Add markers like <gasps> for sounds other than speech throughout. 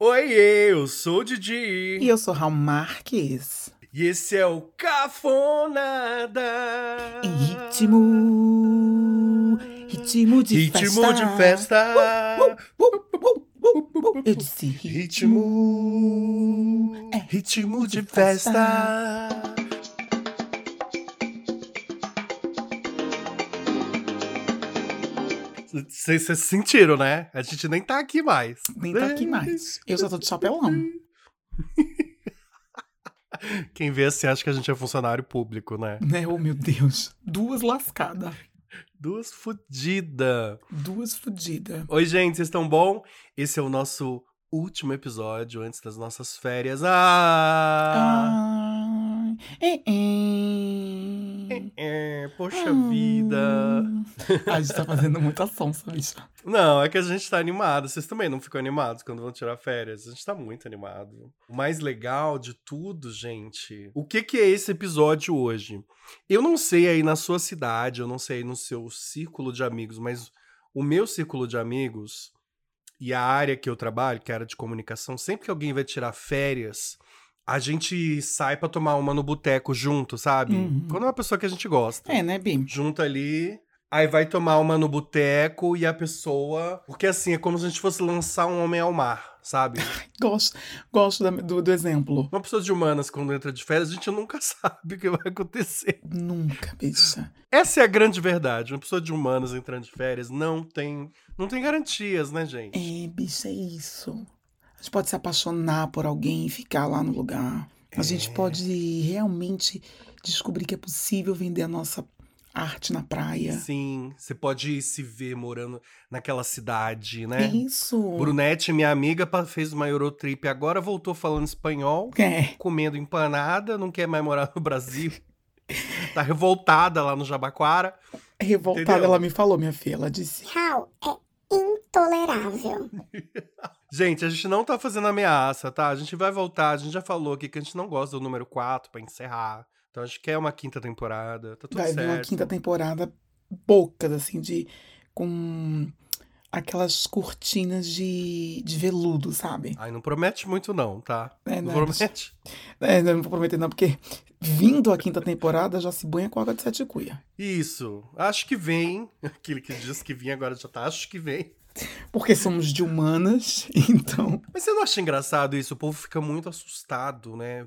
Oi, eu sou o Didi. E eu sou Raul Marques. E esse é o Cafonada. Em ritmo. Ritmo de Ritmo festa. de festa. Eu disse Ritmo. É, Ritmo de de festa. Vocês vocês sentiram, né? A gente nem tá aqui mais. Nem tá aqui mais. Eu só tô de chapelão. <laughs> Quem vê assim acha que a gente é funcionário público, né? Né? Oh, meu Deus. Duas lascadas. Duas fudidas. Duas fodidas. Oi, gente, vocês estão bom? Esse é o nosso último episódio antes das nossas férias. Ah! Ai. É, é. É, poxa vida. A gente tá fazendo muita sonsa, bicho. Não, é que a gente tá animado. Vocês também não ficam animados quando vão tirar férias? A gente tá muito animado. O mais legal de tudo, gente. O que que é esse episódio hoje? Eu não sei aí na sua cidade, eu não sei aí no seu círculo de amigos, mas o meu círculo de amigos e a área que eu trabalho, que é a área de comunicação, sempre que alguém vai tirar férias, a gente sai pra tomar uma no boteco junto, sabe? Uhum. Quando é uma pessoa que a gente gosta É, né, Bim? junta ali. Aí vai tomar uma no boteco e a pessoa. Porque assim, é como se a gente fosse lançar um homem ao mar, sabe? <laughs> Gosto, gosto da- do, do exemplo. Uma pessoa de humanas, quando entra de férias, a gente nunca <laughs> sabe o que vai acontecer. Nunca, bicha. Essa é a grande verdade. Uma pessoa de humanas entrando de férias não tem. Não tem garantias, né, gente? É, bicha, é isso. A gente pode se apaixonar por alguém e ficar lá no lugar. A gente pode realmente descobrir que é possível vender a nossa arte na praia. Sim, você pode se ver morando naquela cidade, né? Isso. Brunete, minha amiga, fez uma Eurotrip agora, voltou falando espanhol. É. comendo empanada, não quer mais morar no Brasil. <laughs> tá revoltada lá no Jabaquara. Revoltada, Entendeu? ela me falou, minha filha. Ela disse: Raul é intolerável. <laughs> Gente, a gente não tá fazendo ameaça, tá? A gente vai voltar, a gente já falou aqui que a gente não gosta do número 4 pra encerrar. Então a gente quer uma quinta temporada, tá tudo vai vir certo. uma quinta temporada bocas, assim, de. com aquelas cortinas de, de veludo, sabe? Ai, não promete muito não, tá? É, não não, promete. É, não vou prometer, não, porque vindo a quinta temporada já se banha com água de sete cuia. Isso, acho que vem. <laughs> Aquele que diz que vinha agora já tá, acho que vem. Porque somos de humanas, <laughs> então. Mas você não acha engraçado isso? O povo fica muito assustado, né?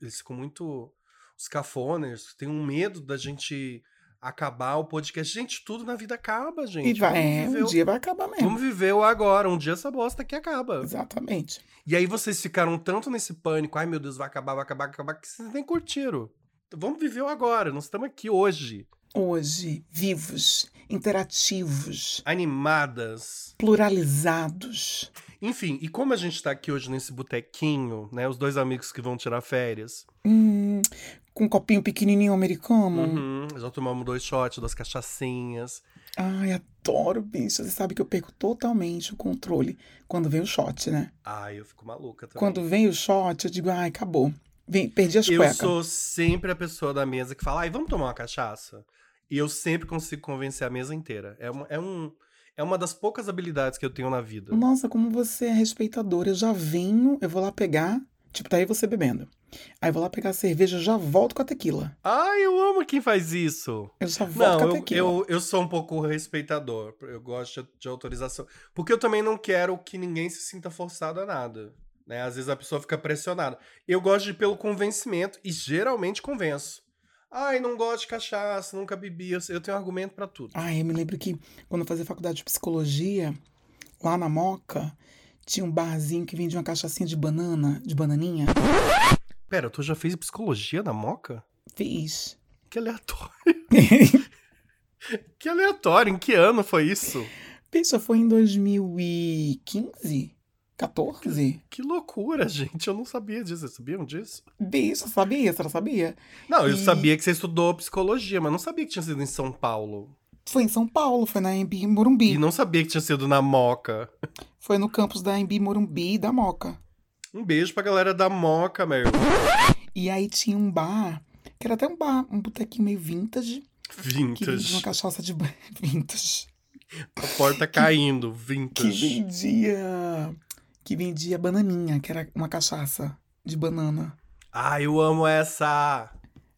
Eles ficam muito. Os cafoners tem um medo da gente acabar o podcast. Gente, tudo na vida acaba, gente. E vai, é, um o- dia vai acabar mesmo. Vamos viver o agora. Um dia essa bosta aqui acaba. Exatamente. E aí vocês ficaram tanto nesse pânico. Ai, meu Deus, vai acabar, vai acabar, vai acabar, que vocês nem curtiram. Vamos viver o agora. Nós estamos aqui hoje. Hoje, vivos, interativos, Animadas. pluralizados. Enfim, e como a gente tá aqui hoje nesse botequinho, né? Os dois amigos que vão tirar férias. Hum, com um copinho pequenininho americano. Uhum, já tomamos dois shots das cachaçinhas. Ai, adoro, bicho. Você sabe que eu perco totalmente o controle quando vem o shot, né? Ai, eu fico maluca também. Quando vem o shot, eu digo, ai, acabou. Vem, perdi as eu cuecas. sou sempre a pessoa da mesa que fala, ai, vamos tomar uma cachaça? E eu sempre consigo convencer a mesa inteira. É, uma- é um, é uma das poucas habilidades que eu tenho na vida. Nossa, como você é respeitador. Eu já venho, eu vou lá pegar. Tipo, tá aí você bebendo. Aí eu vou lá pegar a cerveja, já volto com a tequila. Ai, eu amo quem faz isso. Eu já volto com Não, a eu, tequila. eu, eu sou um pouco respeitador. Eu gosto de, autorização. Porque eu também não quero que ninguém se sinta forçado a nada. Né? Às vezes a pessoa fica pressionada. Eu gosto de ir pelo convencimento e geralmente convenço. Ai, não gosto de cachaça, nunca bebi. Eu, eu tenho argumento pra tudo. Ai, eu me lembro que quando eu fazia faculdade de psicologia, lá na Moca, tinha um barzinho que vendia uma cachaçinha de banana, de bananinha. Pera, tu já fez psicologia na Moca? Fiz. Que aleatório. <laughs> Que aleatório. Em que ano foi isso? Isso foi em 2015? 14? Que loucura, gente. Eu não sabia disso. Vocês sabiam disso? Bicho, sabia? Você não sabia? Não, eu E- sabia que você estudou psicologia, mas não sabia que tinha sido em São Paulo. Foi em São Paulo, foi na Embi Morumbi. E não sabia que tinha sido na Moca. Foi no campus da Embi Morumbi e da Moca. Um beijo pra galera da Moca, meu. E aí tinha um bar, que era até um bar, um botequinho meio vintage, que vendia uma Vintage. cachaça de <laughs> vintage. A porta caindo, Que vintage. vendia que vendia bananinha, que era uma cachaça de banana. Ah, eu amo essa!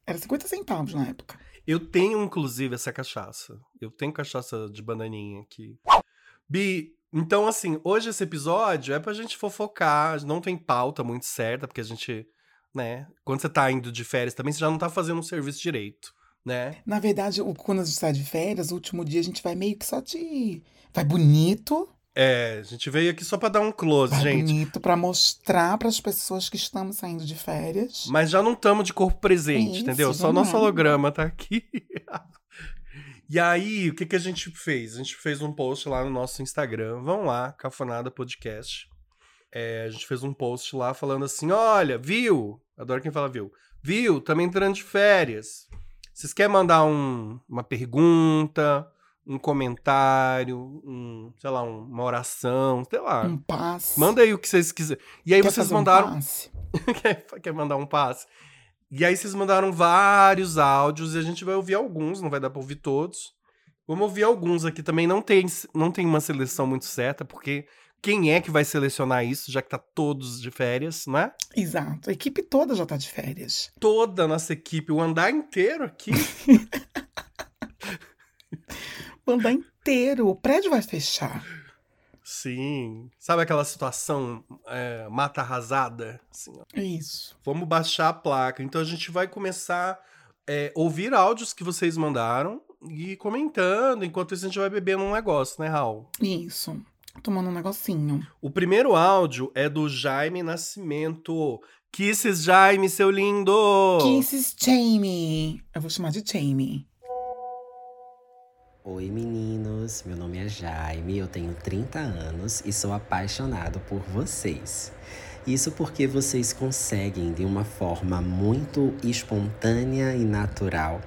Era 50 centavos na época. Eu tenho, inclusive, essa cachaça. Eu tenho cachaça de bananinha aqui. Bi, então, assim, hoje esse episódio é pra gente fofocar. Não tem pauta muito certa, porque a gente, né? Quando você tá indo de férias também, você já não tá fazendo um serviço direito, né? Na verdade, quando a gente sai de férias, o último dia a gente vai meio que só de. Vai bonito, É, a gente veio aqui só pra dar um close, vai gente. bonito pra mostrar pras pessoas que estamos saindo de férias. Mas já não estamos de corpo presente, Isso, entendeu? Só o nosso holograma tá aqui. <laughs> e aí, o que, que a gente fez? A gente fez um post lá no nosso Instagram. Vão lá, Cafonada Podcast. É, a gente fez um post lá falando assim: olha, viu? Adoro quem fala viu. Viu? Também entrando de férias. Vocês querem mandar um- uma pergunta, um comentário, um, sei lá, um- uma oração, sei lá. Um passe. Manda aí o que vocês quiserem. E aí Quer vocês fazer um mandaram passe? <laughs> quer, quer mandar um passe. E aí vocês mandaram vários áudios e a gente vai ouvir alguns, não vai dar pra ouvir todos. Vamos ouvir alguns aqui também. Não tem, não tem uma seleção muito certa, porque quem é que vai selecionar isso, já que tá todos de férias, não é? Exato. A equipe toda já tá de férias. Toda a nossa equipe, o andar inteiro aqui. <laughs> Andar inteiro. O prédio vai fechar. Sim. Sabe aquela situação é, mata arrasada? Assim. É isso. Vamos baixar a placa. Então a gente vai começar a ouvir áudios que vocês mandaram e comentando. Enquanto isso, a gente vai bebendo um negócio, né, Raul? Isso. Tomando um negocinho. O primeiro áudio é do Jaime Nascimento. Kisses, Jaime, seu lindo! Kisses Jamie. Eu vou chamar de Jamie. Oi meninos, meu nome é Jaime, eu tenho 30 anos e sou apaixonado por vocês. Isso porque vocês conseguem, de uma forma muito espontânea e natural,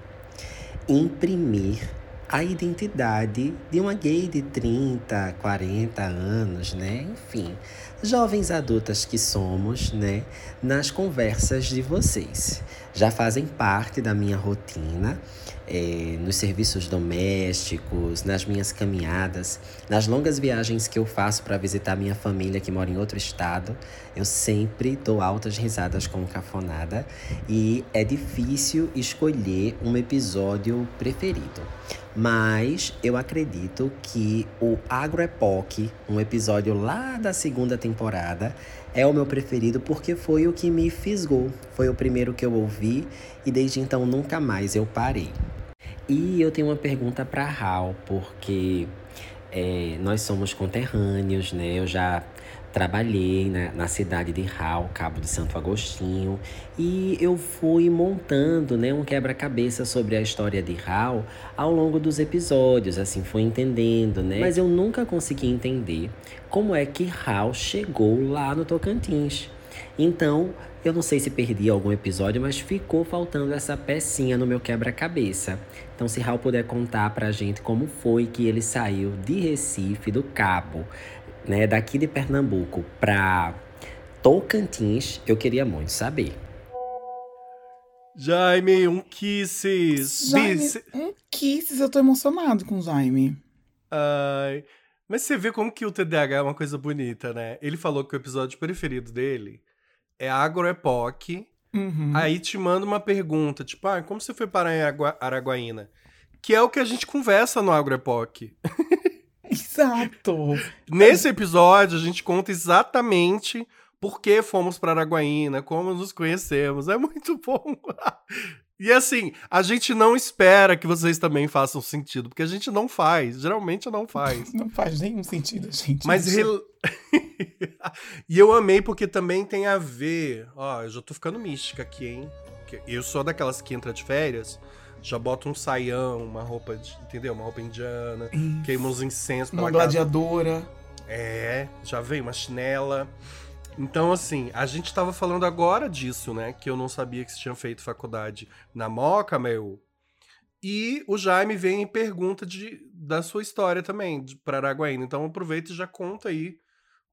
imprimir a identidade de uma gay de 30, 40 anos, né? Enfim, jovens adultas que somos, né? Nas conversas de vocês. Já fazem parte da minha rotina eh, nos serviços domésticos, nas minhas caminhadas, nas longas viagens que eu faço para visitar minha família que mora em outro estado, eu sempre dou altas risadas com cafonada e é difícil escolher um episódio preferido. Mas eu acredito que o Agroepoch, um episódio lá da segunda temporada, é o meu preferido porque foi o que me fisgou. Foi o primeiro que eu ouvi e desde então nunca mais eu parei. E eu tenho uma pergunta para Hal, porque é, nós somos conterrâneos, né? Eu já trabalhei na, na cidade de Hal, Cabo de Santo Agostinho, e eu fui montando né, um quebra-cabeça sobre a história de Hal ao longo dos episódios, assim, fui entendendo, né? Mas eu nunca consegui entender como é que Hal chegou lá no Tocantins. Então, eu não sei se perdi algum episódio, mas ficou faltando essa pecinha no meu quebra-cabeça. Então, se Raul puder contar pra gente como foi que ele saiu de Recife, do Cabo, né, daqui de Pernambuco pra Tocantins, eu queria muito saber. Jaime, um kisses. Jaime, um kisses. Eu tô emocionado com o Jaime. Ai. Mas você vê como que o TDAH é uma coisa bonita, né? Ele falou que o episódio preferido dele é Agroepoch. Uhum. Aí te manda uma pergunta, tipo, ah, como você foi para Aragua- Araguaína? Que é o que a gente conversa no Agroepoch. <laughs> Exato. Nesse episódio, a gente conta exatamente por que fomos para Araguaína, como nos conhecemos. É muito bom. <laughs> E assim, a gente não espera que vocês também façam sentido, porque a gente não faz. Geralmente não faz. <laughs> Não faz nenhum sentido, gente. Mas Isso- rel- <laughs> e eu amei porque também tem a ver. Ó, eu já tô ficando mística aqui, hein? Eu sou daquelas que entra de férias, já bota um saião, uma roupa, de, entendeu? Uma roupa indiana, queima uns incensos Uma pela casa. gladiadora. É, já veio uma chinela. Então, assim, a gente tava falando agora disso, né? Que eu não sabia que você tinha feito faculdade na Moca, meu. E o Jaime vem e pergunta de, da sua história também, para Araguaína. Então aproveita e já conta aí.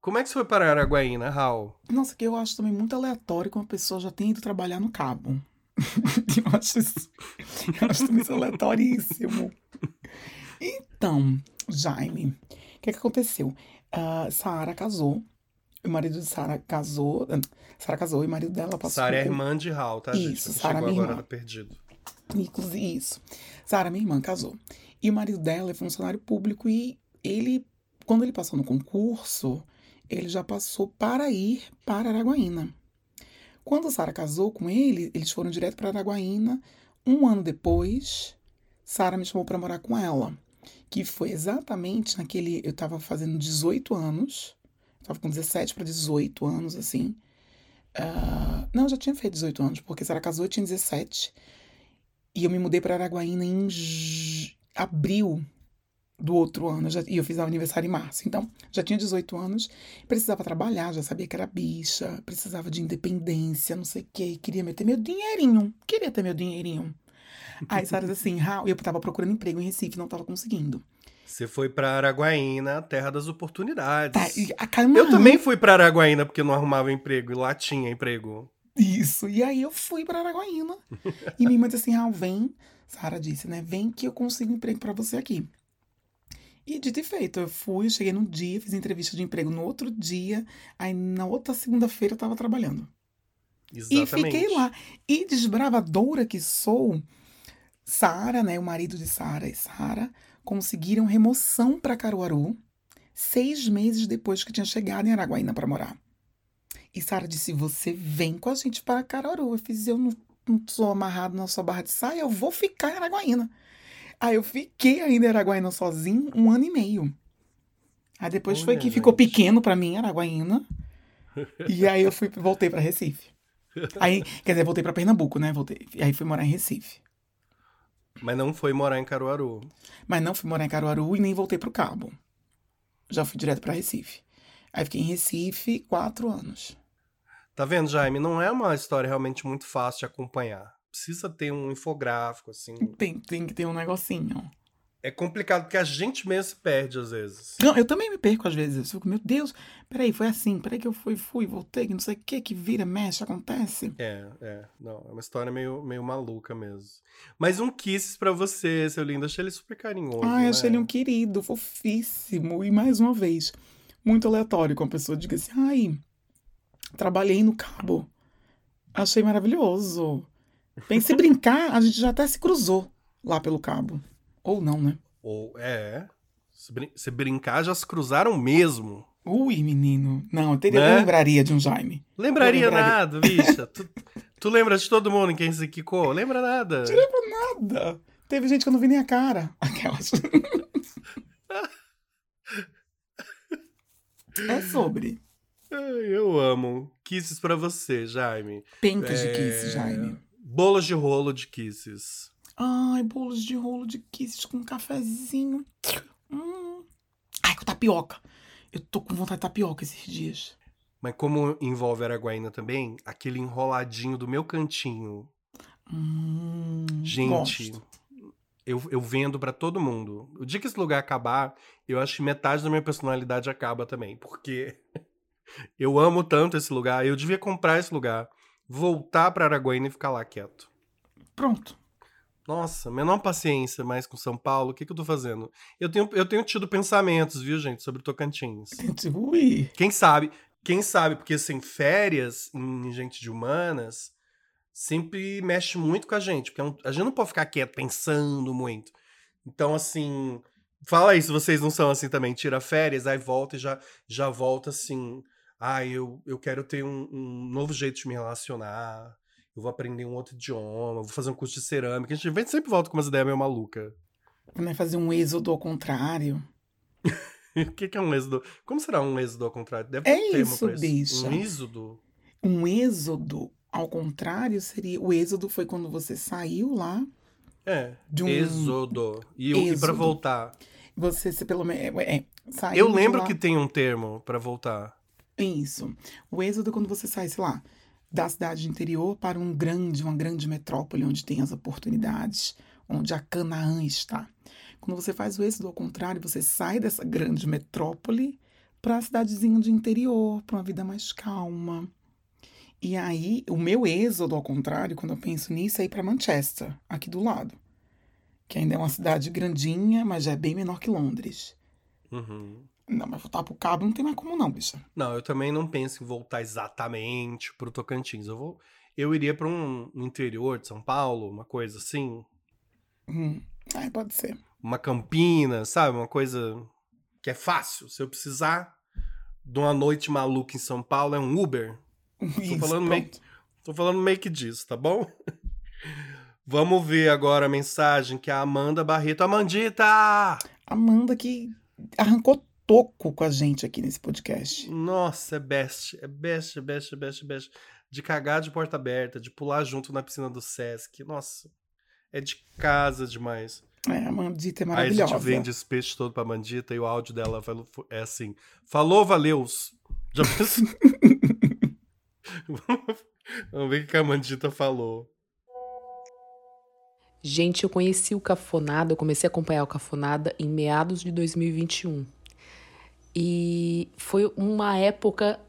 Como é que você foi para Araguaína, Raul? Nossa, que eu acho também muito aleatório que uma pessoa já tenha ido trabalhar no cabo. <laughs> eu acho isso. Eu acho isso aleatoríssimo. Então, Jaime, o que, que aconteceu? Ah, Saara casou o marido de Sara casou. Sara casou e o marido dela passou. Sara é irmã de Hal, tá, gente? Isso, Sara chegou minha agora irmã. tá perdido. Inclusive, isso. Sara, minha irmã, casou. E o marido dela é funcionário público e ele, quando ele passou no concurso, ele já passou para ir para Araguaína. Quando Sara casou com ele, eles foram direto para Araguaína. Um ano depois, Sara me chamou para morar com ela. Que foi exatamente naquele. Eu estava fazendo 18 anos. Estava com 17 para 18 anos, assim. Ah, não, já tinha feito 18 anos, porque Sara casou, eu tinha 17. E eu me mudei para Araguaína em abril do outro ano. Já- e eu fiz aniversário em março. Então, já tinha 18 anos, precisava trabalhar, já sabia que era bicha, precisava de independência, não sei o quê. Queria meter meu dinheirinho. Queria ter meu dinheirinho. Aí, Sara assim, <laughs> Raul, eu tava procurando emprego em Recife, não tava conseguindo. Você foi pra Araguaína, terra das oportunidades. Tá, e a Eu também fui pra Araguaína porque não arrumava emprego e lá tinha emprego. Isso. E aí eu fui para Araguaína. e minha irmã disse assim: Raul, vem. Sara disse, né? Vem que eu consigo emprego para você aqui. E dito e feito, eu fui, eu cheguei num dia, fiz entrevista de emprego no outro dia, aí na outra segunda-feira eu tava trabalhando. Exatamente. E fiquei lá. E desbravadora que sou, Sara, né, o marido de Sara e Sara, conseguiram remoção para Caruaru seis meses depois que tinha chegado em Araguaína para morar. E Sara disse: Você vem com a gente para Caruaru. Eu fiz: Eu não, não sou amarrado na sua barra de saia, eu vou ficar em Araguaína. Aí eu fiquei ainda em Araguaína sozinho um ano e meio. Aí depois foi Olha, que ficou gente. pequeno para mim, Araguaína. <laughs> E aí eu fui, voltei para Recife. Aí, quer dizer, voltei para Pernambuco, né? Voltei. E aí fui morar em Recife. Mas não foi morar em Caruaru. Mas não fui morar em Caruaru e nem voltei pro Cabo. Já fui direto para Recife. Aí fiquei em Recife quatro anos. Tá vendo, Jaime? Não é uma história realmente muito fácil de acompanhar. Precisa ter um infográfico, assim. Tem, tem que ter um negocinho. É complicado porque a gente mesmo se perde às vezes. Não, eu também me perco às vezes. Eu fico, meu Deus, peraí, foi assim, peraí que eu fui, fui, voltei, que não sei o que, que vira, mexe, acontece. É, é. Não, é uma história meio, meio maluca mesmo. Mas um kisses pra você, seu lindo. Achei ele super carinhoso. Ai, né? achei ele um querido, fofíssimo. E mais uma vez, muito aleatório com a pessoa diga assim, ai, trabalhei no cabo. Achei maravilhoso. Pense em brincar, a gente já até se cruzou lá pelo cabo. Ou não, né? Ou, é. Se, brin- se brincar, já se cruzaram mesmo. Ui, menino. Não, eu, teria, Né? lembraria de um Jaime. Lembraria lembraria. nada, bicha. tu, tu lembra de todo mundo em quem se quicou? Lembra nada. Nada. Teve gente que eu não vi nem a cara. Aquelas. <laughs> é sobre. Eu amo. Kisses pra você, Jaime. Pencas de É, kisses, Jaime. Bolos de rolo de kisses. Ai, bolos de rolo de kisses com um cafezinho. Hum. Ai, com tapioca. Eu tô com vontade de tapioca esses dias. Mas como envolve Araguaína também, aquele enroladinho do meu cantinho. Hum, Gente, gosto. eu, eu vendo pra todo mundo. O dia que esse lugar acabar, eu acho que metade da minha personalidade acaba também. Porque <laughs> eu amo tanto esse lugar. Eu devia comprar esse lugar, voltar pra Araguaína e ficar lá quieto. Pronto. Nossa, menor paciência mais com São Paulo. O que, que eu tô fazendo? Eu tenho, eu tenho tido pensamentos, viu, gente, sobre Tocantins. Ui. Quem sabe? Quem sabe? Porque, assim, férias em gente de humanas sempre mexe muito com a gente. Porque é a gente não pode ficar quieto pensando muito. Então, assim. Fala aí se vocês não são assim também. Tira férias, aí volta e já, já volta assim. Ah, eu, eu quero ter um, um novo jeito de me relacionar. Eu vou aprender um outro idioma. Vou fazer um curso de cerâmica. A gente sempre volta com umas ideias meio malucas. Vai fazer um êxodo ao contrário. <laughs> O que, que é um êxodo? Como será um êxodo ao contrário? Deve É ter um termo isso, pra bicha. Um êxodo? Um êxodo ao contrário seria. O êxodo foi quando você saiu lá. É. De um- Êxodo. E, o- e pra Êxodo. voltar? Você se pelo menos. É, é, saiu Eu lembro lá- que tem um termo pra voltar. Isso. O êxodo é quando você sai, sei lá, da cidade interior para um grande, uma grande metrópole onde tem as oportunidades, onde a Canaã está. Quando você faz o êxodo ao contrário, você sai dessa grande metrópole para a cidadezinha do interior, para uma vida mais calma. E aí, o meu êxodo ao contrário, quando eu penso nisso, é ir para Manchester, aqui do lado. Que ainda é uma cidade grandinha, mas já é bem menor que Londres. Uhum. Não, mas voltar pro cabo não tem mais como não, bicha. Não, eu também não penso em voltar exatamente pro Tocantins. Eu vou, eu iria para um interior de São Paulo, uma coisa assim, Hum. Ai, pode ser. uma Campinas, sabe? Uma coisa que é fácil. Se eu precisar de uma noite maluca em São Paulo, é um Uber. <laughs> Isso, falando meio-. Tô falando meio que disso, tá bom? <laughs> Vamos ver agora a mensagem que a Amanda Barreto. Amandita! Amanda que arrancou toco com a gente aqui nesse podcast. Nossa, é best. É best, é best, é best, é best. De cagar de porta aberta, de pular junto na piscina do Sesc. Nossa, é de casa demais. É, a Amandita é Aí a maravilhosa. gente vende esse peixe todo pra Mandita e o áudio dela é assim: Falou, valeus. Já pensou? <laughs> Vamos ver o que a Mandita falou. Gente, eu conheci o Cafonada, eu comecei a acompanhar o Cafonada em meados de 2021. E foi uma época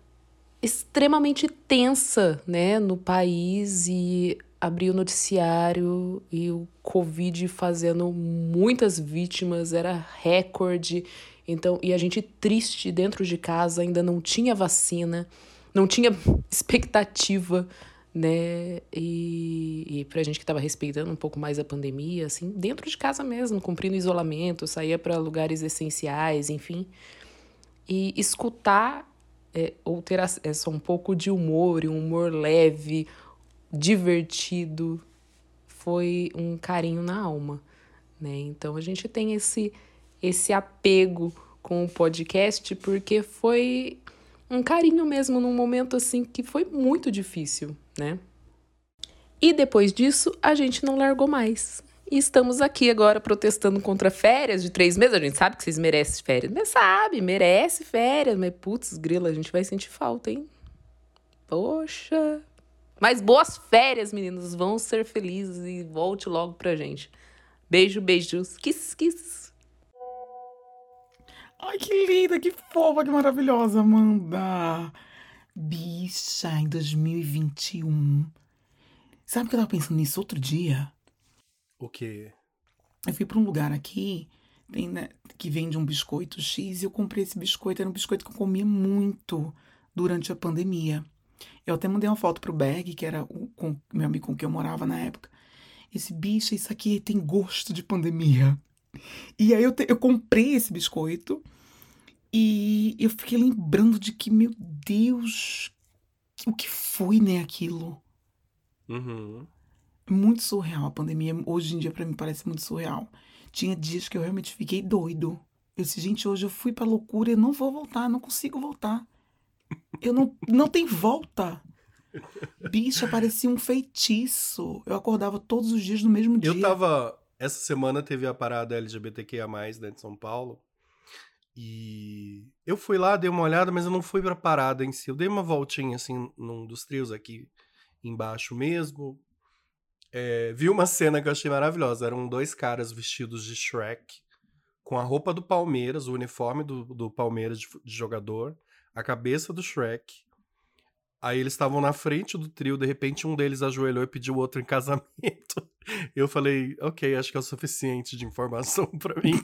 extremamente tensa, né, no país e abri o noticiário e o Covid fazendo muitas vítimas, era recorde. Então, e a gente triste dentro de casa, ainda não tinha vacina, não tinha <laughs> expectativa né? E, e pra gente que tava respeitando um pouco mais a pandemia, assim, dentro de casa mesmo, cumprindo isolamento, saía para lugares essenciais, enfim. E escutar é, ou ter acesso a um pouco de humor, um humor leve, divertido, foi um carinho na alma, né? Então a gente tem esse esse apego com o podcast porque foi um carinho mesmo num momento assim que foi muito difícil, né? E depois disso, a gente não largou mais. E estamos aqui agora protestando contra férias de três meses. A gente sabe que vocês merecem férias. Mas sabe, merece férias. Mas putz, grila, a gente vai sentir falta, hein? Poxa. Mas boas férias, meninos. Vão ser felizes e volte logo pra gente. Beijo, beijos. Kiss, kiss. Ai, que linda, que fofa, que maravilhosa, Amanda. Bicha, em 2021. Sabe que eu tava pensando nisso outro dia? O quê? Eu fui pra um lugar aqui tem, né, que vende um biscoito X e eu comprei esse biscoito. Era um biscoito que eu comia muito durante a pandemia. Eu até mandei uma foto pro Berg, que era o com, meu amigo com quem eu morava na época. Esse bicho, isso aqui tem gosto de pandemia. E aí eu, te- eu comprei esse biscoito e eu fiquei lembrando de que, meu Deus, o que foi, né, aquilo? Uhum. Muito surreal a pandemia. Hoje em dia, pra mim, parece muito surreal. Tinha dias que eu realmente fiquei doido. Eu disse, gente, hoje eu fui pra loucura e eu não vou voltar, não consigo voltar. Eu não, não tem volta. Bicha, parecia um feitiço. Eu acordava todos os dias no mesmo dia. Eu tava. Essa semana teve a parada LGBTQIA, né, de São Paulo. E eu fui lá, dei uma olhada, mas eu não fui pra parada em si. Eu dei uma voltinha, assim, num dos trios aqui embaixo mesmo. É, vi uma cena que eu achei maravilhosa. Eram dois caras vestidos de Shrek, com a roupa do Palmeiras, o uniforme do, do Palmeiras de, de jogador, a cabeça do Shrek. Aí eles estavam na frente do trio, de repente um deles ajoelhou e pediu o outro em casamento. <laughs> Eu falei, ok, acho que é o suficiente de informação pra mim.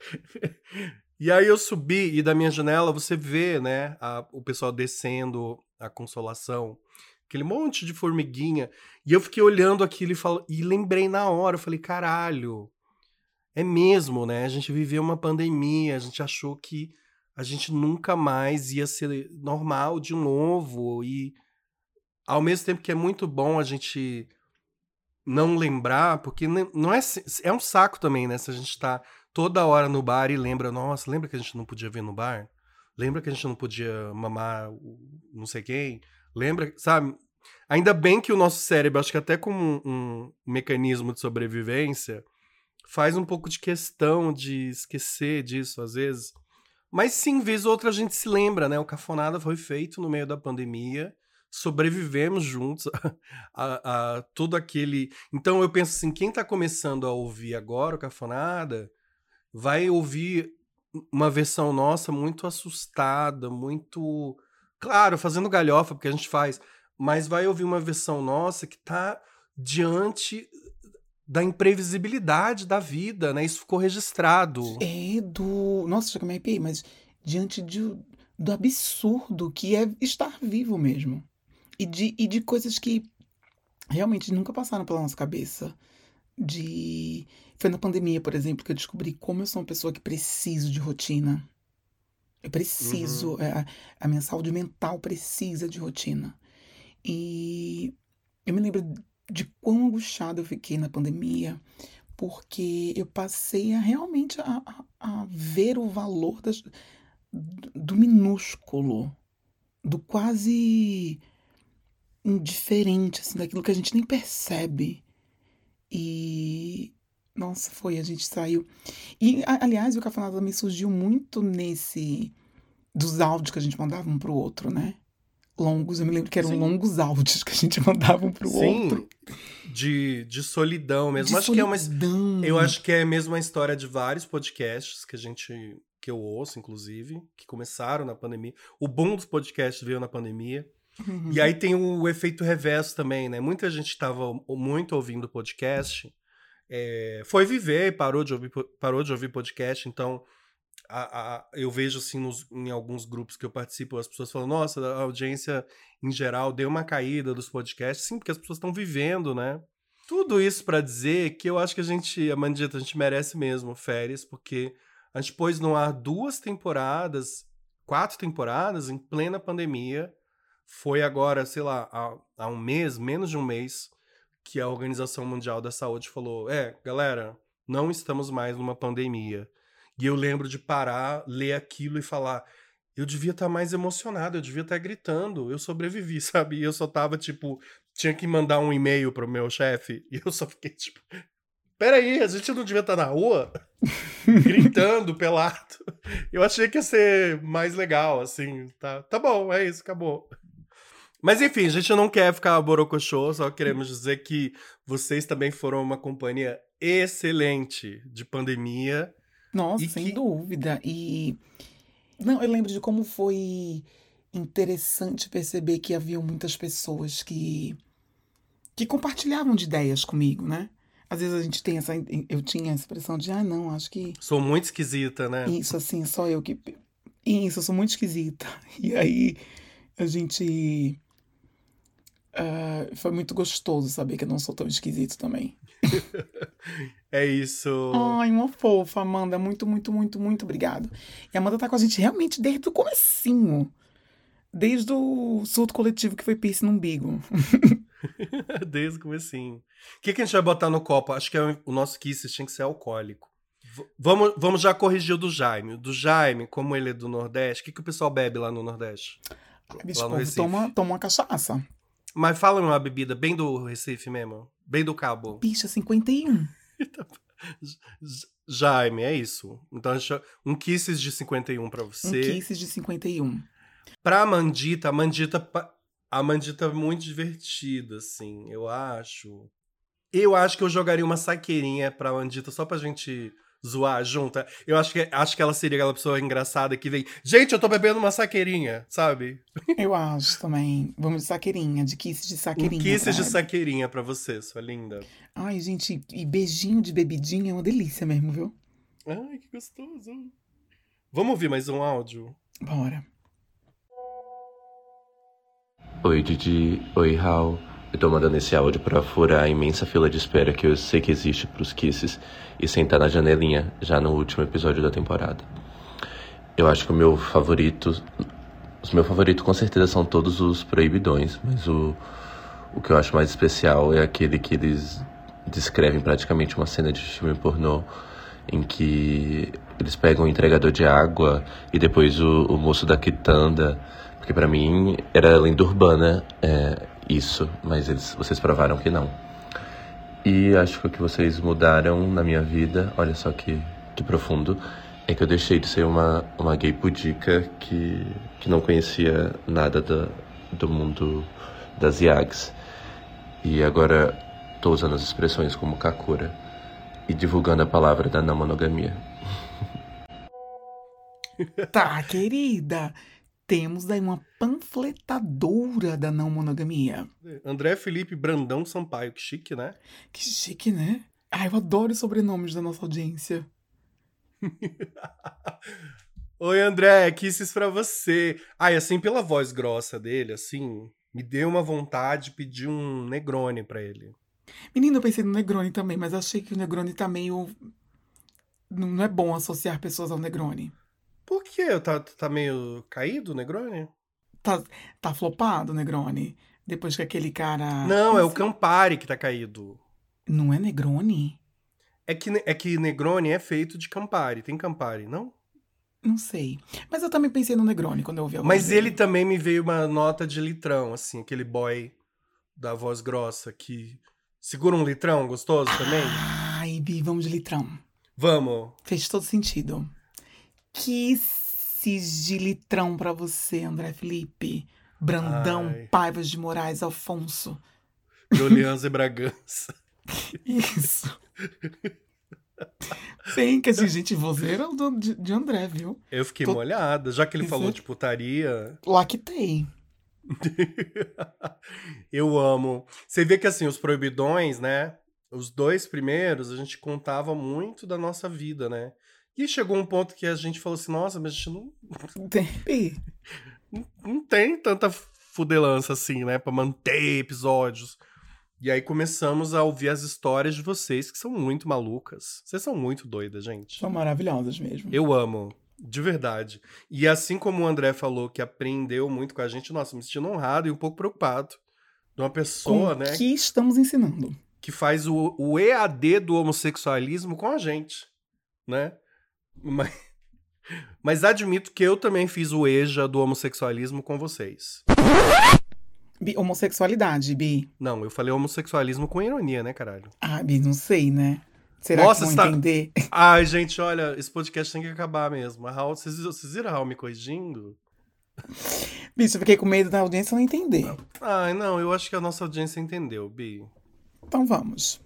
<laughs> e aí eu subi e da minha janela você vê, né, a- o pessoal descendo a consolação, aquele monte de formiguinha. E eu fiquei olhando aquilo e, falo, e lembrei na hora, eu falei, caralho, é mesmo, né? A gente viveu uma pandemia, a gente achou que a gente nunca mais ia ser normal de novo. E ao mesmo tempo que é muito bom a gente não lembrar, porque não é, é um saco também, né? Se a gente tá toda hora no bar e lembra, nossa, lembra que a gente não podia vir no bar? Lembra que a gente não podia mamar não sei quem? Lembra, sabe? Ainda bem que o nosso cérebro, acho que até como um, um mecanismo de sobrevivência, faz um pouco de questão de esquecer disso às vezes. Mas sim, vez ou outra a gente se lembra, né? O Cafonada foi feito no meio da pandemia, sobrevivemos juntos <laughs> a, a todo aquele. Então eu penso assim, quem tá começando a ouvir agora o Cafonada vai ouvir uma versão nossa muito assustada, muito. Claro, fazendo galhofa, porque a gente faz, mas vai ouvir uma versão nossa que tá diante da imprevisibilidade da vida, né? Isso ficou registrado. É do. Nossa, já que me arrepiei, mas diante de, do absurdo que é estar vivo mesmo. E de, e de coisas que realmente nunca passaram pela nossa cabeça. De. Foi na pandemia, por exemplo, que eu descobri como eu sou uma pessoa que preciso de rotina. Eu preciso, Uhum. é, a, a minha saúde mental precisa de rotina. E eu me lembro de quão angustiada eu fiquei na pandemia, porque eu passei a realmente a, a- a ver o valor das, do do minúsculo, do quase indiferente, assim, daquilo que a gente nem percebe. E nossa, foi, a gente saiu. E, aliás, o Cafonada também surgiu muito nesse. dos áudios que a gente mandava um pro outro, né? Longos, eu me lembro que eram Sim. longos áudios que a gente <laughs> mandava um pro outro. de, de solidão mesmo. De acho que é uma, solidão. eu acho que é mesmo a história de vários podcasts que a gente que eu ouço, inclusive, que começaram na pandemia. O boom dos podcasts veio na pandemia. Uhum. E aí tem o efeito reverso também, né? Muita gente estava muito ouvindo podcast, é, foi viver parou de ouvir, parou de ouvir podcast, então a- a- eu vejo assim nos- em alguns grupos que eu participo, as pessoas falam, nossa, a audiência em geral deu uma caída dos podcasts, sim, porque as pessoas estão vivendo, né? Tudo isso pra dizer que eu acho que a gente, a Mandita, a gente merece mesmo férias, porque a gente pôs no ar duas temporadas, quatro temporadas em plena pandemia. Foi agora, sei lá, há, há um mês, menos de um mês, que a Organização Mundial da Saúde falou: é, galera, não estamos mais numa pandemia. E eu lembro de parar, ler aquilo e falar: eu devia estar mais emocionado, eu devia estar gritando, eu sobrevivi, <laughs> sabe? E eu só tava, tipo, tinha que mandar um e-mail pro meu chefe, <laughs> e eu só fiquei, tipo, peraí, a gente não devia estar na rua? <laughs> gritando, pelado. Eu achei que ia ser mais legal, assim, tá, tá bom, é isso, acabou. Mas enfim, a gente não quer ficar borocochô, só queremos dizer que vocês também foram uma companhia excelente de pandemia. Nossa, sem que- dúvida. E não, eu lembro de como foi interessante perceber que haviam muitas pessoas que que compartilhavam de ideias comigo, né? Às vezes a gente tem essa eu tinha essa expressão de, ah, não, acho que Sou muito esquisita, né? isso assim, só eu que isso, eu sou muito esquisita. <laughs> E aí a gente ah, foi muito gostoso saber que eu não sou tão esquisito também. <laughs> É isso. Ai, uma fofa, Amanda. Muito, muito, muito, muito obrigado. E a Amanda tá com a gente realmente desde o comecinho. Desde o surto coletivo que foi piercing no umbigo. <laughs> Desde o comecinho. O que, que a gente vai botar no copo? Acho que é o nosso kiss tinha que ser alcoólico. V- vamos, vamos já corrigir o do Jaime. Do Jaime, como ele é do Nordeste, o que, que o pessoal bebe lá no Nordeste? Ai, bicho, Lá no toma, toma uma cachaça. Mas fala uma bebida bem do Recife mesmo. Bem do Cabo. Bicha, 51. <laughs> J- Jaime, é isso. Então, a gente- um kisses de 51 pra Um você. kisses de 51. Pra Mandita, a Mandita, a Mandita é muito divertida, assim, eu acho. Eu acho que eu jogaria uma saqueirinha pra Mandita só pra gente zoar junto. Eu acho que, acho que ela seria aquela pessoa engraçada que vem, gente, eu tô bebendo uma saqueirinha, sabe? Eu acho também. Vamos de saqueirinha, de kisses de Um saqueirinha. kisses de saqueirinha pra você, sua linda. Ai, gente, e beijinho de bebidinha é uma delícia mesmo, viu? Ai, que gostoso. Vamos ouvir mais um áudio? Bora. Oi, Didi. Oi, Hal. Eu tô mandando esse áudio pra furar a imensa fila de espera que eu sei que existe pros Kisses e sentar na janelinha já no último episódio da temporada. Eu acho que o meu favorito. Os meus favoritos com certeza são todos os proibidões, mas o, o que eu acho mais especial é aquele que eles descrevem praticamente uma cena de filme pornô em que eles pegam o entregador de água e depois o, o moço da quitanda, porque pra mim era lenda urbana é, isso, mas eles, vocês provaram que não. E acho que o que vocês mudaram na minha vida, olha só que, que profundo, é que eu deixei de ser uma, uma gay pudica que, que não conhecia nada da, do mundo das IAGs. E agora tô usando as expressões como kakura e divulgando a palavra da não monogamia. Tá, querida. Temos daí uma panfletadora da não monogamia. André Felipe Brandão Sampaio, que chique, né? Que chique, né? Ai, eu adoro os sobrenomes da nossa audiência. <laughs> Oi, André, kisses pra você. Ai, assim, pela voz grossa dele, assim, me deu uma vontade de pedir um Negroni pra ele. Menina, eu pensei no Negroni também, mas achei que o Negroni tá meio. Não não é bom associar pessoas ao Negroni. Por quê? Tá, tá meio caído o Negroni? Tá, tá flopado o Negroni? Depois que aquele cara. Não, é o Campari que tá caído. Não é Negroni? É que, é que Negroni é feito de Campari. Tem Campari, não? Não sei. Mas eu também pensei no Negroni quando eu ouvi a voz Mas dele. ele também me veio uma nota de litrão, assim, aquele boy da voz grossa que segura um litrão gostoso também. Ai, Bi, vamos de litrão. Vamos. Fez todo sentido. Kisses de litrão pra você, André Felipe. Brandão, Ai. Paivas de Moraes, Alfonso. Dolianza e Bragança. <laughs> Isso. Bem que assim, gente, vozeira de, de André, viu? Eu fiquei Tô- molhada. Já que ele Isso falou é- de putaria, Lactei. eu amo. Você vê que assim, os proibidões, né? Os dois primeiros, a gente contava muito da nossa vida, né? E chegou um ponto que a gente falou assim, nossa, mas a gente não, Tem- Bi, não, não tem tanta fudelança assim, né? Pra manter episódios. E aí começamos a ouvir as histórias de vocês, que são muito malucas. Vocês são muito doidas, gente. São maravilhosas mesmo. Eu amo, de verdade. E assim como o André falou que aprendeu muito com a gente, nossa, me sentindo honrado e um pouco preocupado. De uma Com pessoa, o né, que estamos ensinando. que faz o, o EAD do homossexualismo com a gente, né? Mas, mas admito que eu também fiz o EJA do homossexualismo com vocês. Bi, homossexualidade, Bi. Não, eu falei homossexualismo com ironia, né, caralho? Ah, Bi, não sei, né? Será Nossa, que vão tá- entender? <laughs> Ai, gente, olha, esse podcast tem que acabar mesmo. A Raul, vocês, vocês viram a Raul me corrigindo? Bicho, eu fiquei com medo da audiência não entender. Ai, não, eu acho que a nossa audiência entendeu, Bi. Então vamos.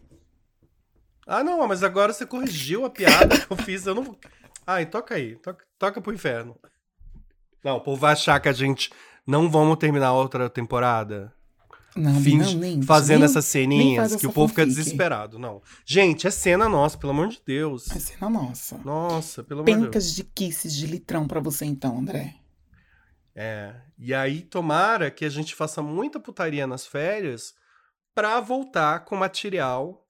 Ah, não, mas agora você corrigiu a piada que eu fiz. Eu não vou. Ai, toca aí. Toca, toca pro inferno. Não, o povo vai achar que a gente não vamos terminar outra temporada. Não, Finge- não, nem. fazendo nem- essas ceninhas que o povo fica desesperado. Não. Gente, é cena nossa, pelo amor de Deus. É cena nossa. Nossa, pelo amor de Deus. Pencas de kisses de litrão pra você então, André. É. E aí, tomara que a gente faça muita putaria nas férias pra voltar com material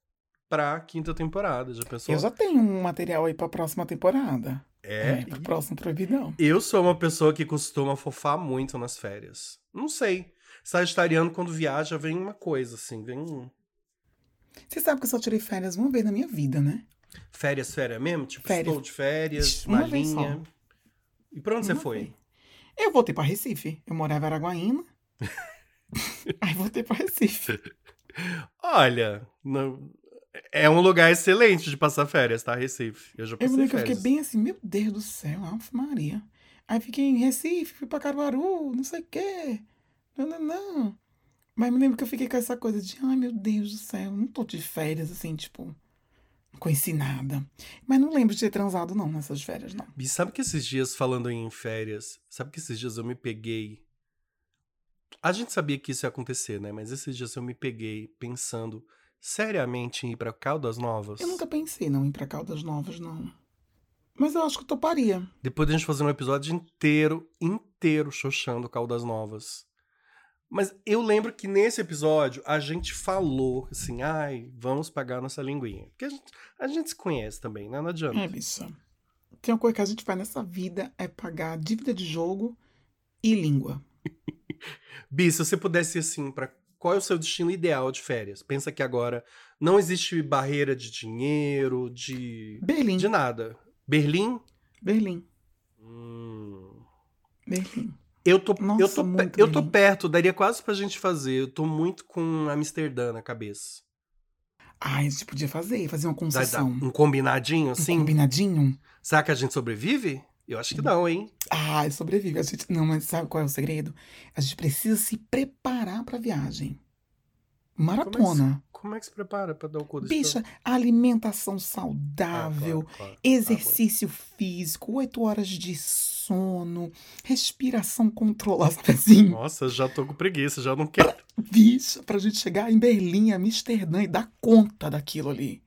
pra quinta temporada. Já pensou? Eu já tenho um material aí pra próxima temporada. É. pro próximo Proibidão. Eu sou uma pessoa que costuma fofar muito nas férias. Não sei. Sagitariano, quando viaja, vem uma coisa, assim, vem um. Você sabe que eu só tirei férias uma vez na minha vida, né? Férias, férias mesmo? Tipo, Férias. estou de férias, Uma malinha. E pra onde você Uma foi? vez. Eu voltei pra Recife. Eu morava em Araguaína. <laughs> aí voltei pra Recife. Olha, não- é um lugar excelente de passar férias, tá? Recife. Eu já Eu passei me lembro que eu férias. fiquei bem assim, meu Deus do céu, Ave Maria. Aí fiquei em Recife, fui pra Caruaru, não sei o quê. Não, não, não. Mas me lembro que eu fiquei com essa coisa de, ai meu Deus do céu, não tô de férias, assim, tipo, não conheci nada. Mas não lembro de ter transado, não, nessas férias, não. E sabe que esses dias, falando em férias, sabe que esses dias eu me peguei. A gente sabia que isso ia acontecer, né? Mas esses dias eu me peguei pensando seriamente em ir pra Caldas Novas. Eu nunca pensei não em ir pra Caldas Novas, não. Mas eu acho que eu toparia. Depois de a gente fazer um episódio inteiro, inteiro, xoxando Caldas Novas. Mas eu lembro que nesse episódio a gente falou assim, ai, vamos pagar nossa linguinha. Porque a gente, a gente se conhece também, né? Não adianta. É, bicha. Tem uma coisa que a gente faz nessa vida é pagar dívida de jogo e língua. <laughs> Bi, se você pudesse ir assim, pra qual é o seu destino ideal de férias? Pensa que agora não existe barreira de dinheiro, de. Berlim. de nada. Berlim? Berlim. Hum. Berlim. Eu tô, Nossa, eu, tô, eu tô perto, daria quase pra gente fazer. Eu tô muito com Amsterdã na cabeça. Ai, a gente podia fazer, fazer uma Dá- dá concessão. um combinadinho Um assim? combinadinho. Será que a gente sobrevive? Eu acho que não, hein? Ai, sobrevive. A gente... Não, mas sabe qual é o segredo? A gente precisa se preparar pra viagem. Maratona. Como é que se prepara pra dar o cu desse Bicha, alimentação Ah, saudável, claro, claro. exercício físico, oito horas de sono, respiração controlada, <laughs> assim? Nossa, já tô com preguiça, já não quero. Bicha, pra gente chegar em Berlim, Amsterdã e dar conta daquilo ali.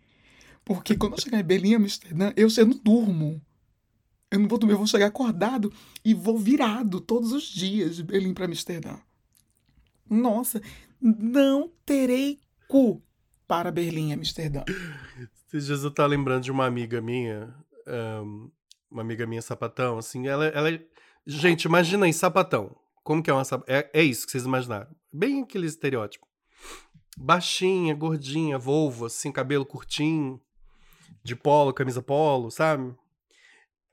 Porque quando eu chegar em Berlim, Amsterdã, eu, eu não durmo. Eu não vou dormir, eu vou chegar acordado e vou virado todos os dias de Berlim para Amsterdã. Nossa, não terei cu para Berlim e Amsterdã. Esses dias eu tava lembrando de uma amiga minha, um, uma amiga minha sapatão, assim, ela, ela. Gente, imagina aí, sapatão. Como que é uma sapatão? É, é isso que vocês imaginaram. Bem aquele estereótipo. Baixinha, gordinha, Volvo, assim, cabelo curtinho, de polo, camisa polo, sabe?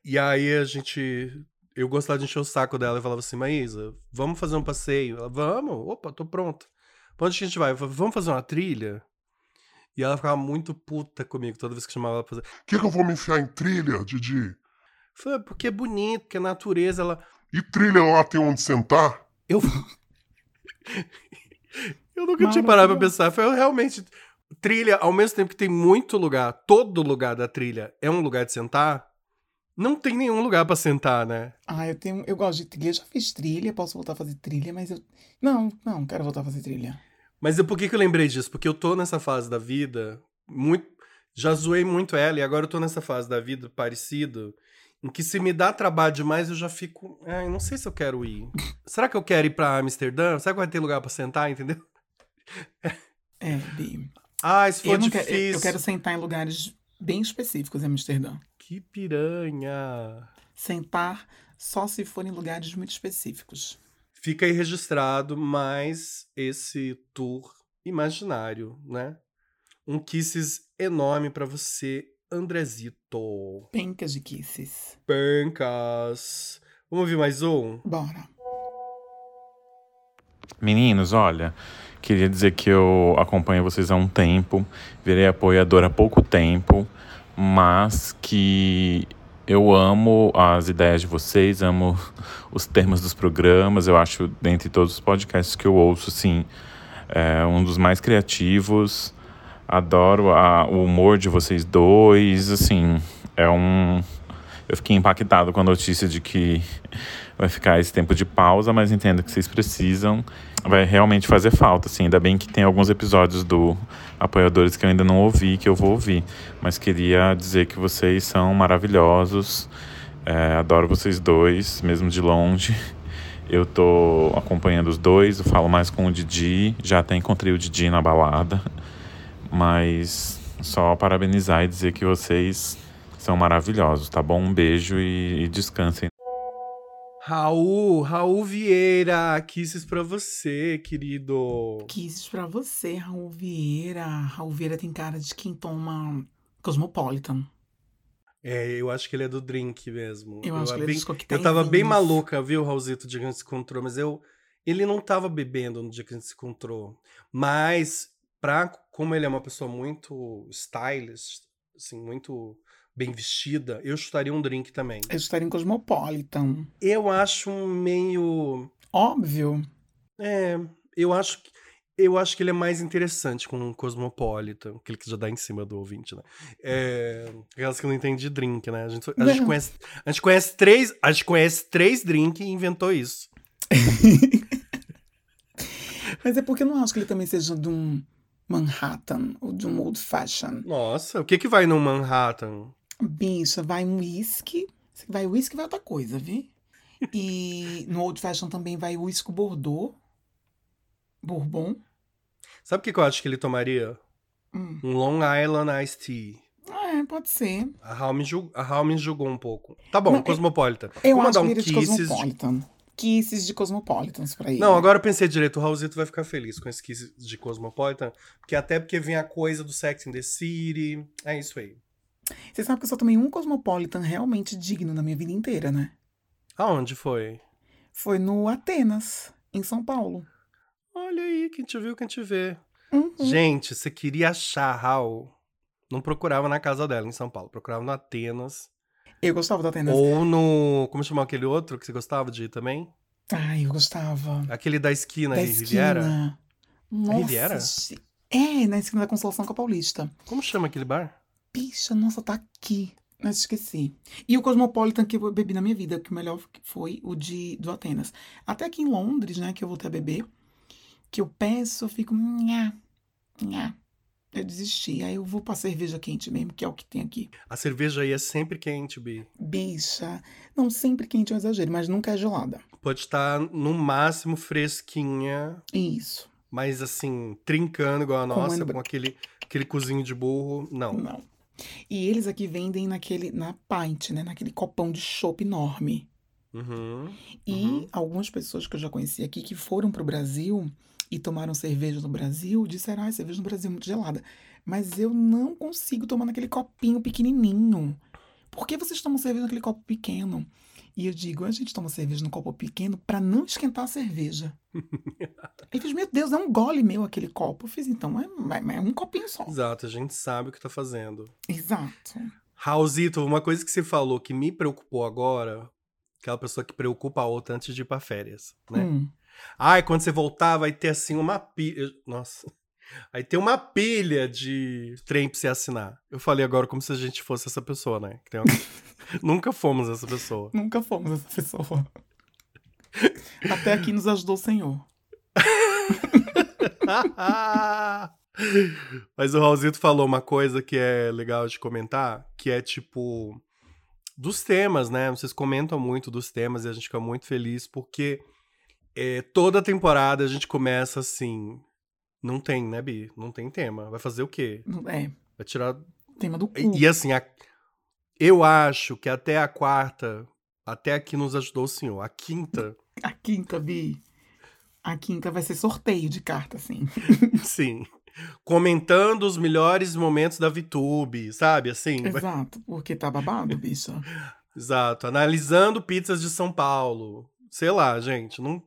E aí a gente. Eu gostava de encher o saco dela e falava assim, Maísa, vamos fazer um passeio? Ela, vamos, opa, tô pronta. Pra onde a gente vai? Eu falava, vamos fazer uma trilha? E ela ficava muito puta comigo toda vez que chamava ela pra fazer. Que que eu vou me enfiar em trilha, Didi? Eu falei, porque é bonito, porque a natureza, ela. E trilha lá tem onde sentar? Eu. <laughs> eu nunca tinha parado pra pensar. Foi realmente. Trilha, ao mesmo tempo que tem muito lugar, todo lugar da trilha é um lugar de sentar, não tem nenhum lugar pra sentar, né? Ah, eu tenho. Eu gosto de trilha. Eu já fiz trilha, posso voltar a fazer trilha, mas eu. Não, não, quero voltar a fazer trilha. Mas eu, por que, que eu lembrei disso? Porque eu tô nessa fase da vida, muito. Já zoei muito ela, e agora eu tô nessa fase da vida parecido, em que se me dá trabalho demais, eu já fico. Ai, não sei se eu quero ir. <laughs> Será que eu quero ir pra Amsterdã? Será que vai ter lugar pra sentar, entendeu? É, Bi. Ah, se for Eu, difícil. quero, eu quero sentar em lugares bem específicos em Amsterdã. Que piranha. Sentar só se for em lugares muito específicos. Fica aí registrado mais esse tour imaginário, né? Um kisses enorme pra você, Andrezito. Pencas de kisses. Pencas. Vamos ouvir mais um? Bora. Meninos, olha, queria dizer que eu acompanho vocês há um tempo, virei apoiador há pouco tempo, mas que eu amo as ideias de vocês, amo <laughs> os temas dos programas, eu acho, dentre todos os podcasts que eu ouço, sim, é um dos mais criativos, adoro a- o humor de vocês dois, assim, é um... Eu fiquei impactado com a notícia de que vai ficar esse tempo de pausa, mas entendo que vocês precisam. Vai realmente fazer falta, assim. Ainda bem que tem alguns episódios do Apoiadores que eu ainda não ouvi, que eu vou ouvir. Mas queria dizer que vocês são maravilhosos. É, adoro vocês dois, mesmo de longe. Eu tô acompanhando os dois, eu falo mais com o Didi. Já até encontrei o Didi na balada. Mas só parabenizar e dizer que vocês são maravilhosos, tá bom? Um beijo e, e descansem. Raul, Raul Vieira, kisses pra você, querido. Kisses pra você, Raul Vieira. Raul Vieira tem cara de quem toma Cosmopolitan. É, eu acho que ele é do drink mesmo. Eu acho que ele é bem, dos Eu tava bem maluca, viu, Raulzito, de que a gente se encontrou, mas eu. Ele não tava bebendo no dia que a gente se encontrou. Mas, pra, como ele é uma pessoa muito stylish, assim, muito bem vestida, eu chutaria um drink também. Eu estaria em Cosmopolitan. Eu acho um meio. Óbvio. É, eu acho que. Eu acho que ele é mais interessante com o Cosmopolitan, aquele que já dá em cima do ouvinte, né? É, aquelas que não entendem de drink, né? A gente, a gente conhece, a gente conhece três, a gente conhece três drinks e inventou isso. <laughs> Mas é porque eu não acho que ele também seja de um Manhattan ou de um Old Fashion. Nossa, o que que vai no Manhattan? Bicha, vai um whisky. Se Vai whisky, vai outra coisa, viu? E no Old Fashion também vai whisky Bordeaux. Bourbon. Sabe o que que eu acho que ele tomaria? Hum. Um Long Island Iced Tea. É, pode ser. A Hal me, julg- a Hal me julgou um pouco. Tá bom, Não, eu- Cosmopolitan. Eu Vou mandar que um é de kisses de- Cosmopolitan. Kisses de Cosmopolitans pra ele. Não, agora eu pensei direito, o Raulzito vai ficar feliz com esse kiss de Cosmopolitan, porque até porque vem a coisa do Sex in the City, é isso aí. Você sabe que eu só tomei um Cosmopolitan realmente digno na minha vida inteira, né? Aonde foi? Foi no Atenas, em São Paulo. Olha aí, quem te viu, quem te vê. Uhum. Gente, você queria achar a Raul, não procurava na casa dela em São Paulo, procurava no Atenas, Eu gostava do Atenas. ou no, como chamava aquele outro que você gostava de ir também? Ai, eu gostava. Aquele da esquina da ali, Riviera? esquina. Nossa, Riviera? É, na esquina da Consolação com a Paulista. Como chama aquele bar? Bicha, nossa, tá aqui. Mas esqueci. E o Cosmopolitan que eu bebi na minha vida, que o melhor foi o de do Atenas. Até aqui em Londres, né, que eu voltei a beber, que eu peço, eu fico. Nha, nha. Eu desisti. Aí eu vou pra cerveja quente mesmo, que é o que tem aqui. A cerveja aí é sempre quente, Bi. Bicha. Não sempre quente é um exagero, mas nunca é gelada. Pode estar no máximo fresquinha, Isso. mas assim, trincando igual a nossa, ainda- com aquele, aquele cozinho de burro. Não. Não. E eles aqui vendem naquele, na pint, né? Naquele copão de chopp enorme. Uhum. E Uhum. algumas pessoas que eu já conheci aqui que foram pro Brasil e tomaram cerveja no Brasil disseram: ah, cerveja no Brasil é muito gelada. Mas eu não consigo tomar naquele copinho pequenininho. Por que vocês tomam cerveja naquele copo pequeno? E eu digo: a gente toma cerveja no copo pequeno pra não esquentar a cerveja. <laughs> Ele fez: meu Deus, é um gole meu aquele copo. Eu fiz: então, é, é- é um copinho só. Exato, a gente sabe o que tá fazendo. Exato. Raulzito, uma coisa que você falou que me preocupou agora, aquela pessoa que preocupa a outra antes de ir pra férias, né? Hum. Ai, quando você voltar, vai ter assim uma pilha. Nossa. Aí tem uma pilha de trem pra você assinar. Eu falei agora como se a gente fosse essa pessoa, né? Uma- <laughs> Nunca fomos essa pessoa. Nunca fomos essa pessoa. <laughs> Até aqui nos ajudou o Senhor. <laughs> Mas o Raulzito falou uma coisa que é legal de comentar, que é tipo dos temas, né? Vocês comentam muito dos temas e a gente fica muito feliz porque é, toda temporada a gente começa assim. Não tem, né, Bi? Não tem tema. Vai fazer o quê? É, Vai tirar. tema do cu. E, e assim, a- eu acho que até a quarta, até aqui nos ajudou o senhor. A quinta, <laughs> A quinta, Bi. A quinta vai ser sorteio de carta, assim. <laughs> sim. Comentando os melhores momentos da VTube, sabe? Assim. vai- Exato, porque tá babado, bicha. <laughs> Exato. Analisando pizzas de São Paulo. Sei lá, gente. Não,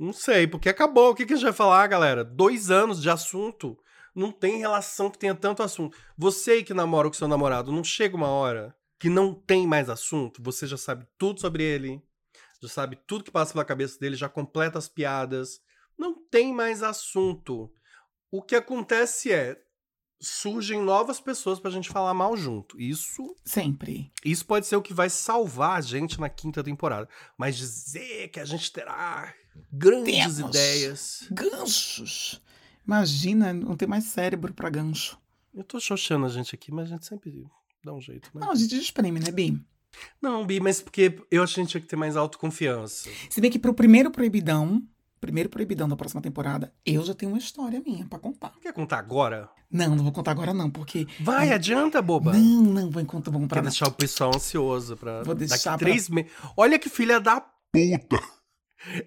não sei, porque acabou. O que, que a gente vai falar, galera? Dois anos de assunto. Não tem relação que tenha tanto assunto. Você que namora com seu namorado, não chega uma hora que não tem mais assunto. Você já sabe tudo sobre ele. Já sabe tudo que passa pela cabeça dele, já completa as piadas. Não tem mais assunto. O que acontece é. Surgem novas pessoas pra gente falar mal junto. Isso Sempre. isso pode ser o que vai salvar a gente na quinta temporada. Mas dizer que a gente terá grandes Temos. ideias. Ganchos. Imagina não ter mais cérebro pra gancho. Eu tô xoxando a gente aqui, mas a gente sempre dá um jeito, né? Não, a gente espreme, né, Bi? Não, Bi, mas porque eu acho que a gente tinha que ter mais autoconfiança. Se bem que pro primeiro proibidão, primeiro proibidão da próxima temporada, eu já tenho uma história minha pra contar. Quer contar agora? Não, não vou contar agora não, porque... Vai, adianta, boba. Não, não, vou contar, vou Quer comprar. deixar o pessoal ansioso pra. Vou deixar Daqui pra- três meses. Olha que filha da. Puta!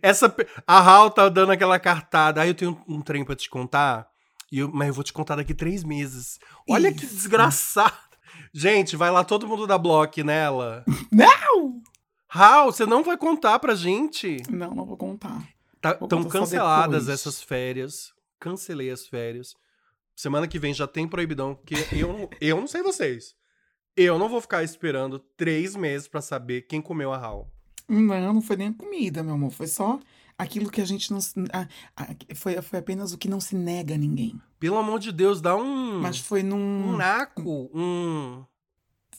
Essa. A Hal tá dando aquela cartada. Aí eu tenho um trem pra te contar. E eu... Mas eu vou te contar daqui três meses. Olha que Isso. desgraçado. Gente, vai lá todo mundo da Block nela. <laughs> Não! Hal, você não vai contar pra gente? Não, não vou contar. Estão só canceladas essas férias. Cancelei as férias. Semana que vem já tem proibidão, porque eu, não- <laughs> eu não sei vocês. Eu não vou ficar esperando três meses pra saber quem comeu a Hal. Não, não foi nem a comida, meu amor. Foi só aquilo que a gente não. foi, foi apenas o que não se nega a ninguém. Pelo amor de Deus, dá um. Mas foi num. um naco, um.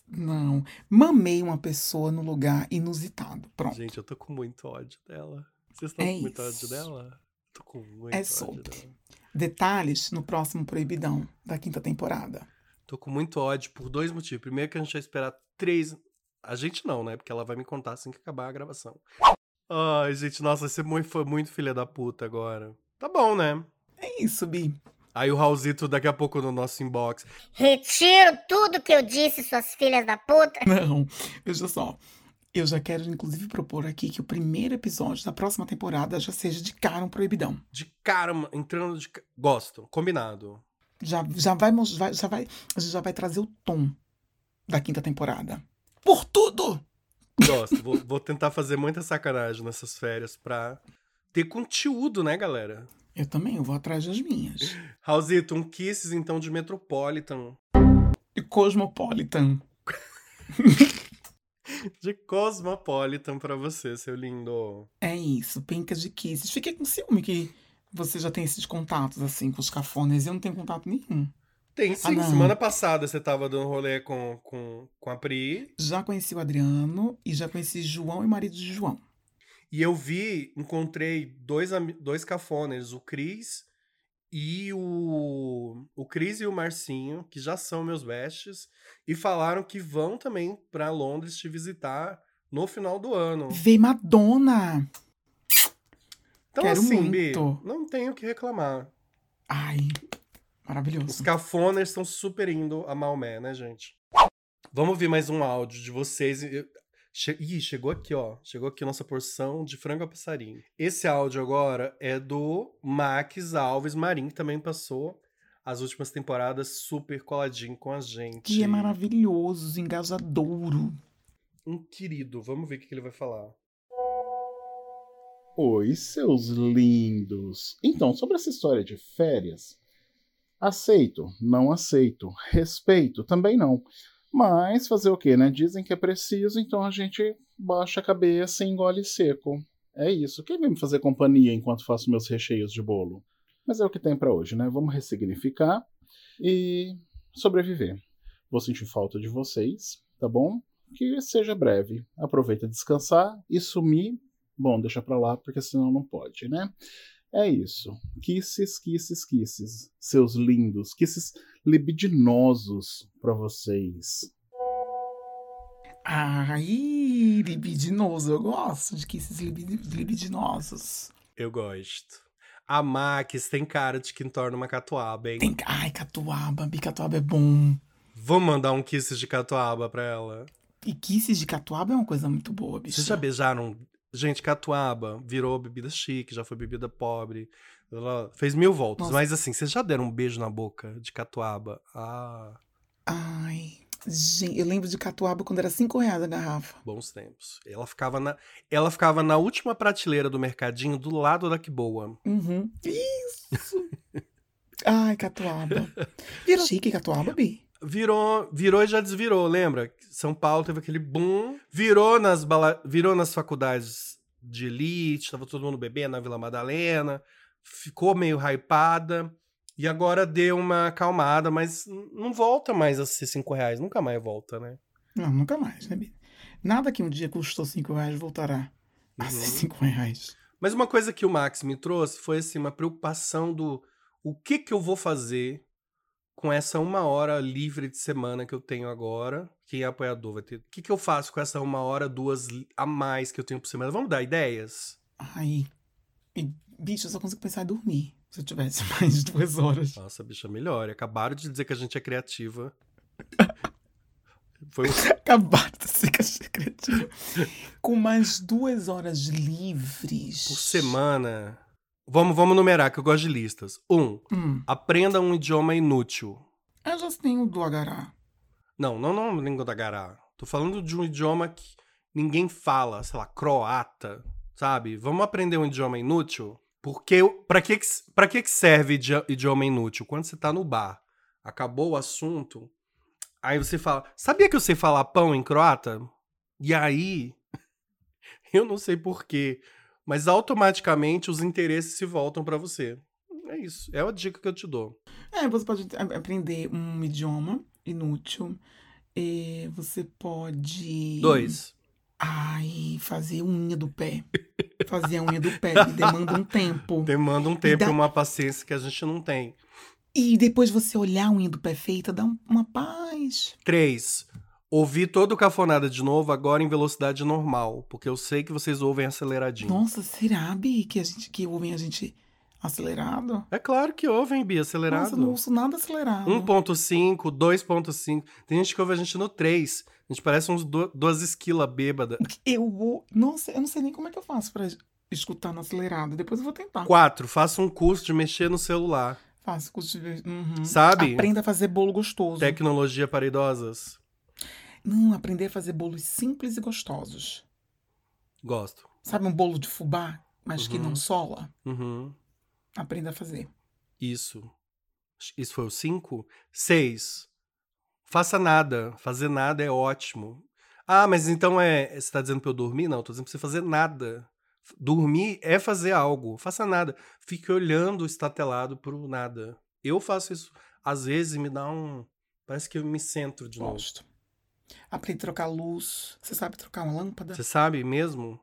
Não. Mamei uma pessoa no lugar inusitado. Pronto. Gente, eu tô com muito ódio dela. Vocês estão É com muito ódio isso. dela? Tô com muito É ódio sobre. dela. Detalhes no próximo Proibidão da quinta temporada. Tô com muito ódio por dois motivos. Primeiro que a gente vai esperar três. A gente não, né? Porque ela vai me contar assim que acabar a gravação. Ai, gente, nossa, você muito, foi muito filha da puta agora. Tá bom, né? É isso, Bi. Aí o Raulzito daqui a pouco no nosso inbox. Retiro tudo que eu disse, suas filhas da puta. Não, veja só. Eu já quero, inclusive, propor aqui que o primeiro episódio da próxima temporada já seja de cara um proibidão. De cara, entrando de. Gosto, combinado. Já, já, vai, já, vai, a gente já vai trazer o tom da quinta temporada. Por tudo! Gosto. vou, <laughs> vou tentar fazer muita sacanagem nessas férias pra ter conteúdo, né, galera? Eu também, eu vou atrás das minhas. Raulzito, um Kisses então de Metropolitan. E Cosmopolitan. <laughs> De Cosmopolitan pra você, seu lindo. É isso, pencas de kisses. Fiquei com ciúme que você já tem esses contatos, assim, com os cafones. Eu não tenho contato nenhum. Tem sim. Ah. Semana passada você tava dando rolê com, com, com a Pri. Já conheci o Adriano e já conheci João e o marido de João. E eu vi, encontrei dois, dois cafones, o Cris e o, o Cris e o Marcinho, que já são meus bestes, e falaram que vão também pra Londres te visitar no final do ano. Vê Madonna! Então, Quero assim, Bi, muito. não tenho o que reclamar. Ai, Os maravilhoso. cafoners estão super indo a Maomé, né, gente? Vamos ouvir mais um áudio de vocês. Che... Ih, chegou aqui, ó. Chegou aqui a nossa porção de frango a passarinho. Esse áudio agora é do Max Alves Marim, que também passou as últimas temporadas super coladinho com a gente. Que é maravilhoso, engajadouro. Um querido. Vamos ver o que que ele vai falar. Oi, seus lindos. Então, sobre essa história de férias, aceito, não aceito, respeito, também não. Mas fazer o quê, né? Dizem que é preciso, então a gente baixa a cabeça e engole seco. É isso. Quem vai me fazer companhia enquanto faço meus recheios de bolo? Mas é o que tem pra hoje, né? Vamos ressignificar e sobreviver. Vou sentir falta de vocês, tá bom? Que seja breve. Aproveita descansar e sumir Bom, deixa pra lá, porque senão não pode, né? É isso. Kisses, kisses, kisses. Seus lindos. Kisses libidinosos pra vocês. Ai, libidinoso. Eu gosto de kisses libid- libidinosos. Eu gosto. A Max tem cara de quem torna uma catuaba, hein? Tem... Ai, catuaba. Bicatuaba é bom. Vamos mandar um kiss de catuaba pra ela. E kisses de catuaba é uma coisa muito boa, bicho. Vocês já beijaram? Gente, catuaba virou bebida chique, já foi bebida pobre. Ela fez mil voltas. Nossa. Mas assim, vocês já deram um beijo na boca de catuaba? Ah, Ai, gente, eu lembro de catuaba quando era 5 reais a garrafa. bons tempos. Ela ficava na, ela ficava na última prateleira do mercadinho, do lado da que boa. Uhum. <laughs> Isso! Ai, catuaba. <laughs> Virou chique catuaba, Bi? Virou, virou e já desvirou, lembra? São Paulo teve aquele boom, virou nas bala, virou nas faculdades de elite, tava todo mundo bebendo na Vila Madalena, ficou meio hypada e agora deu uma acalmada, mas não volta mais a ser cinco reais, nunca mais volta, né? Não, nunca mais, né? Nada que um dia custou 5 reais voltará a ser Uhum. 5 reais. Mas uma coisa que o Max me trouxe foi assim uma preocupação do o que que eu vou fazer com essa uma hora livre de semana que eu tenho agora. Quem é apoiador vai ter. O que que eu faço com essa uma hora, duas a mais que eu tenho por semana? Vamos dar ideias? Ai, bicho, eu só consigo pensar em dormir. Se eu tivesse <laughs> mais de duas horas. Nossa, bicha, melhor. Acabaram de dizer que a gente é criativa. <laughs> Foi um Acabaram de ser caixa criativa. Com mais duas horas livres. por semana. Vamos, vamos numerar, que eu gosto de listas. Um, Hum, aprenda um idioma inútil. eu já tenho do Agará. Não, não, não língua da gará. Tô falando de um idioma que ninguém fala, sei lá, croata, sabe? Vamos aprender um idioma inútil? Porque para que pra que serve idi- idioma inútil? Quando você tá no bar, acabou o assunto, aí você fala: "Sabia que eu sei falar pão em croata?" E aí <laughs> eu não sei porquê, mas automaticamente os interesses se voltam pra você. É isso, é a dica que eu te dou. É, você pode aprender um idioma inútil. E você pode. Dois. Ai, fazer unha do pé. Fazer a unha do pé me demanda um tempo. Demanda um tempo dá- e uma paciência que a gente não tem. E depois você olhar a unha do pé feita, dá um- uma paz. 3. Ouvir todo o cafonada de novo, agora em velocidade normal. Porque eu sei que vocês ouvem aceleradinho. Nossa, será, Bi, que, a gente, que ouvem a gente acelerado? É claro que ouvem, Bia, acelerado. Nossa, não ouço nada acelerado. 1.5, 2.5. Tem gente que ouve a gente no 3. A gente parece uns du- duas esquilas bêbadas. <laughs> Eu vou. Nossa, eu não sei nem como é que eu faço pra escutar no acelerado. Depois eu vou tentar. 4. Faça um curso de mexer no celular. Faço curso de. Uhum. Sabe? Aprenda a fazer bolo gostoso. Tecnologia para idosas. Não, aprender a fazer bolos simples e gostosos. Gosto. Sabe um bolo de fubá, mas que Uhum. não sola? Uhum. Aprenda a fazer. Isso. Isso foi o 5? 6. Faça nada. Fazer nada é ótimo. Ah, mas então é. Você tá dizendo pra eu dormir? Não, tô dizendo pra você fazer nada. Dormir é fazer algo. Faça nada. Fique olhando estatelado pro nada. Eu faço isso. Às vezes me dá um. Parece que eu me centro de novo. Gosto. Aprende a trocar luz. Você sabe trocar uma lâmpada? Você sabe mesmo?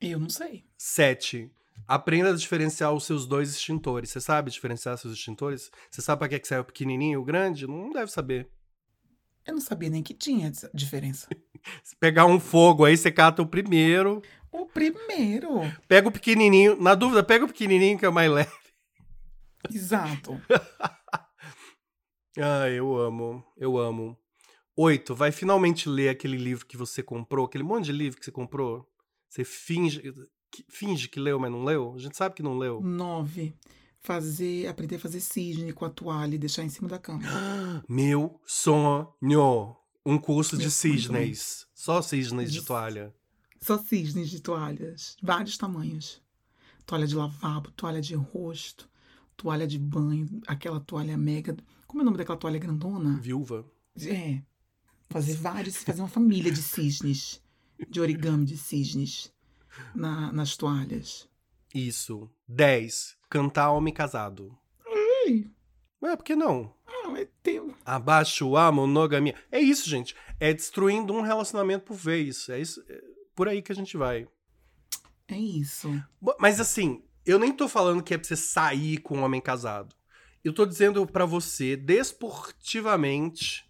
Eu não sei. 7. Aprenda a diferenciar os seus dois extintores. Você sabe diferenciar seus extintores? Você sabe pra que que serve o pequenininho e o grande? Não deve saber. Eu não sabia nem que tinha diferença. <laughs> Se pegar um fogo aí, você cata o primeiro. O primeiro. Pega o pequenininho. Na dúvida, pega o pequenininho que é o mais <laughs> leve. Exato. <laughs> Ah, eu amo. Eu amo. Oito, vai finalmente ler aquele livro que você comprou, aquele monte de livro que você comprou. Você finge que, finge que leu, mas não leu. A gente sabe que não leu. Nove. Fazer, aprender a fazer cisne com a toalha e deixar em cima da cama. <gasps> Meu sonho. Um curso de Meu sonho cisnes. Só cisnes de De- toalha. Só cisnes de toalhas. Vários tamanhos. Toalha de lavabo, toalha de rosto, toalha de banho, aquela toalha mega. Como é o nome daquela toalha grandona? Viúva. É. Fazer vários, fazer uma família de cisnes. De origami de cisnes. na- nas toalhas. Isso. Dez. Cantar homem casado. Ai, Ué, por que não? ah, mas tem. Abaixo a monogamia. É isso, gente. É destruindo um relacionamento por vez. É isso. É por aí que a gente vai. É isso. Mas assim, eu nem tô falando que é pra você sair com um homem casado. Eu tô dizendo pra você, desportivamente,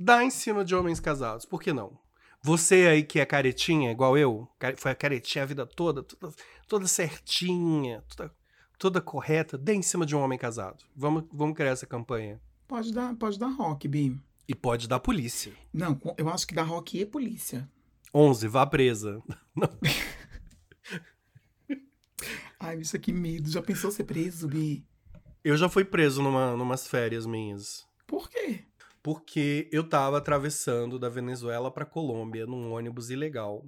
dar em cima de homens casados. Por que não? Você aí que é caretinha, igual eu, foi a caretinha a vida toda, toda, toda certinha, toda, toda correta, dê em cima de um homem casado. Vamos, vamos criar essa campanha. Pode dar, pode dar rock, Bi. E pode dar polícia. Não, eu acho que dá rock e polícia. 11, vá presa. <laughs> Ai, bicho, que medo. Já pensou ser preso, Bi? Eu já fui preso numa, numas férias minhas. Por quê? Porque eu tava atravessando da Venezuela pra Colômbia num ônibus ilegal.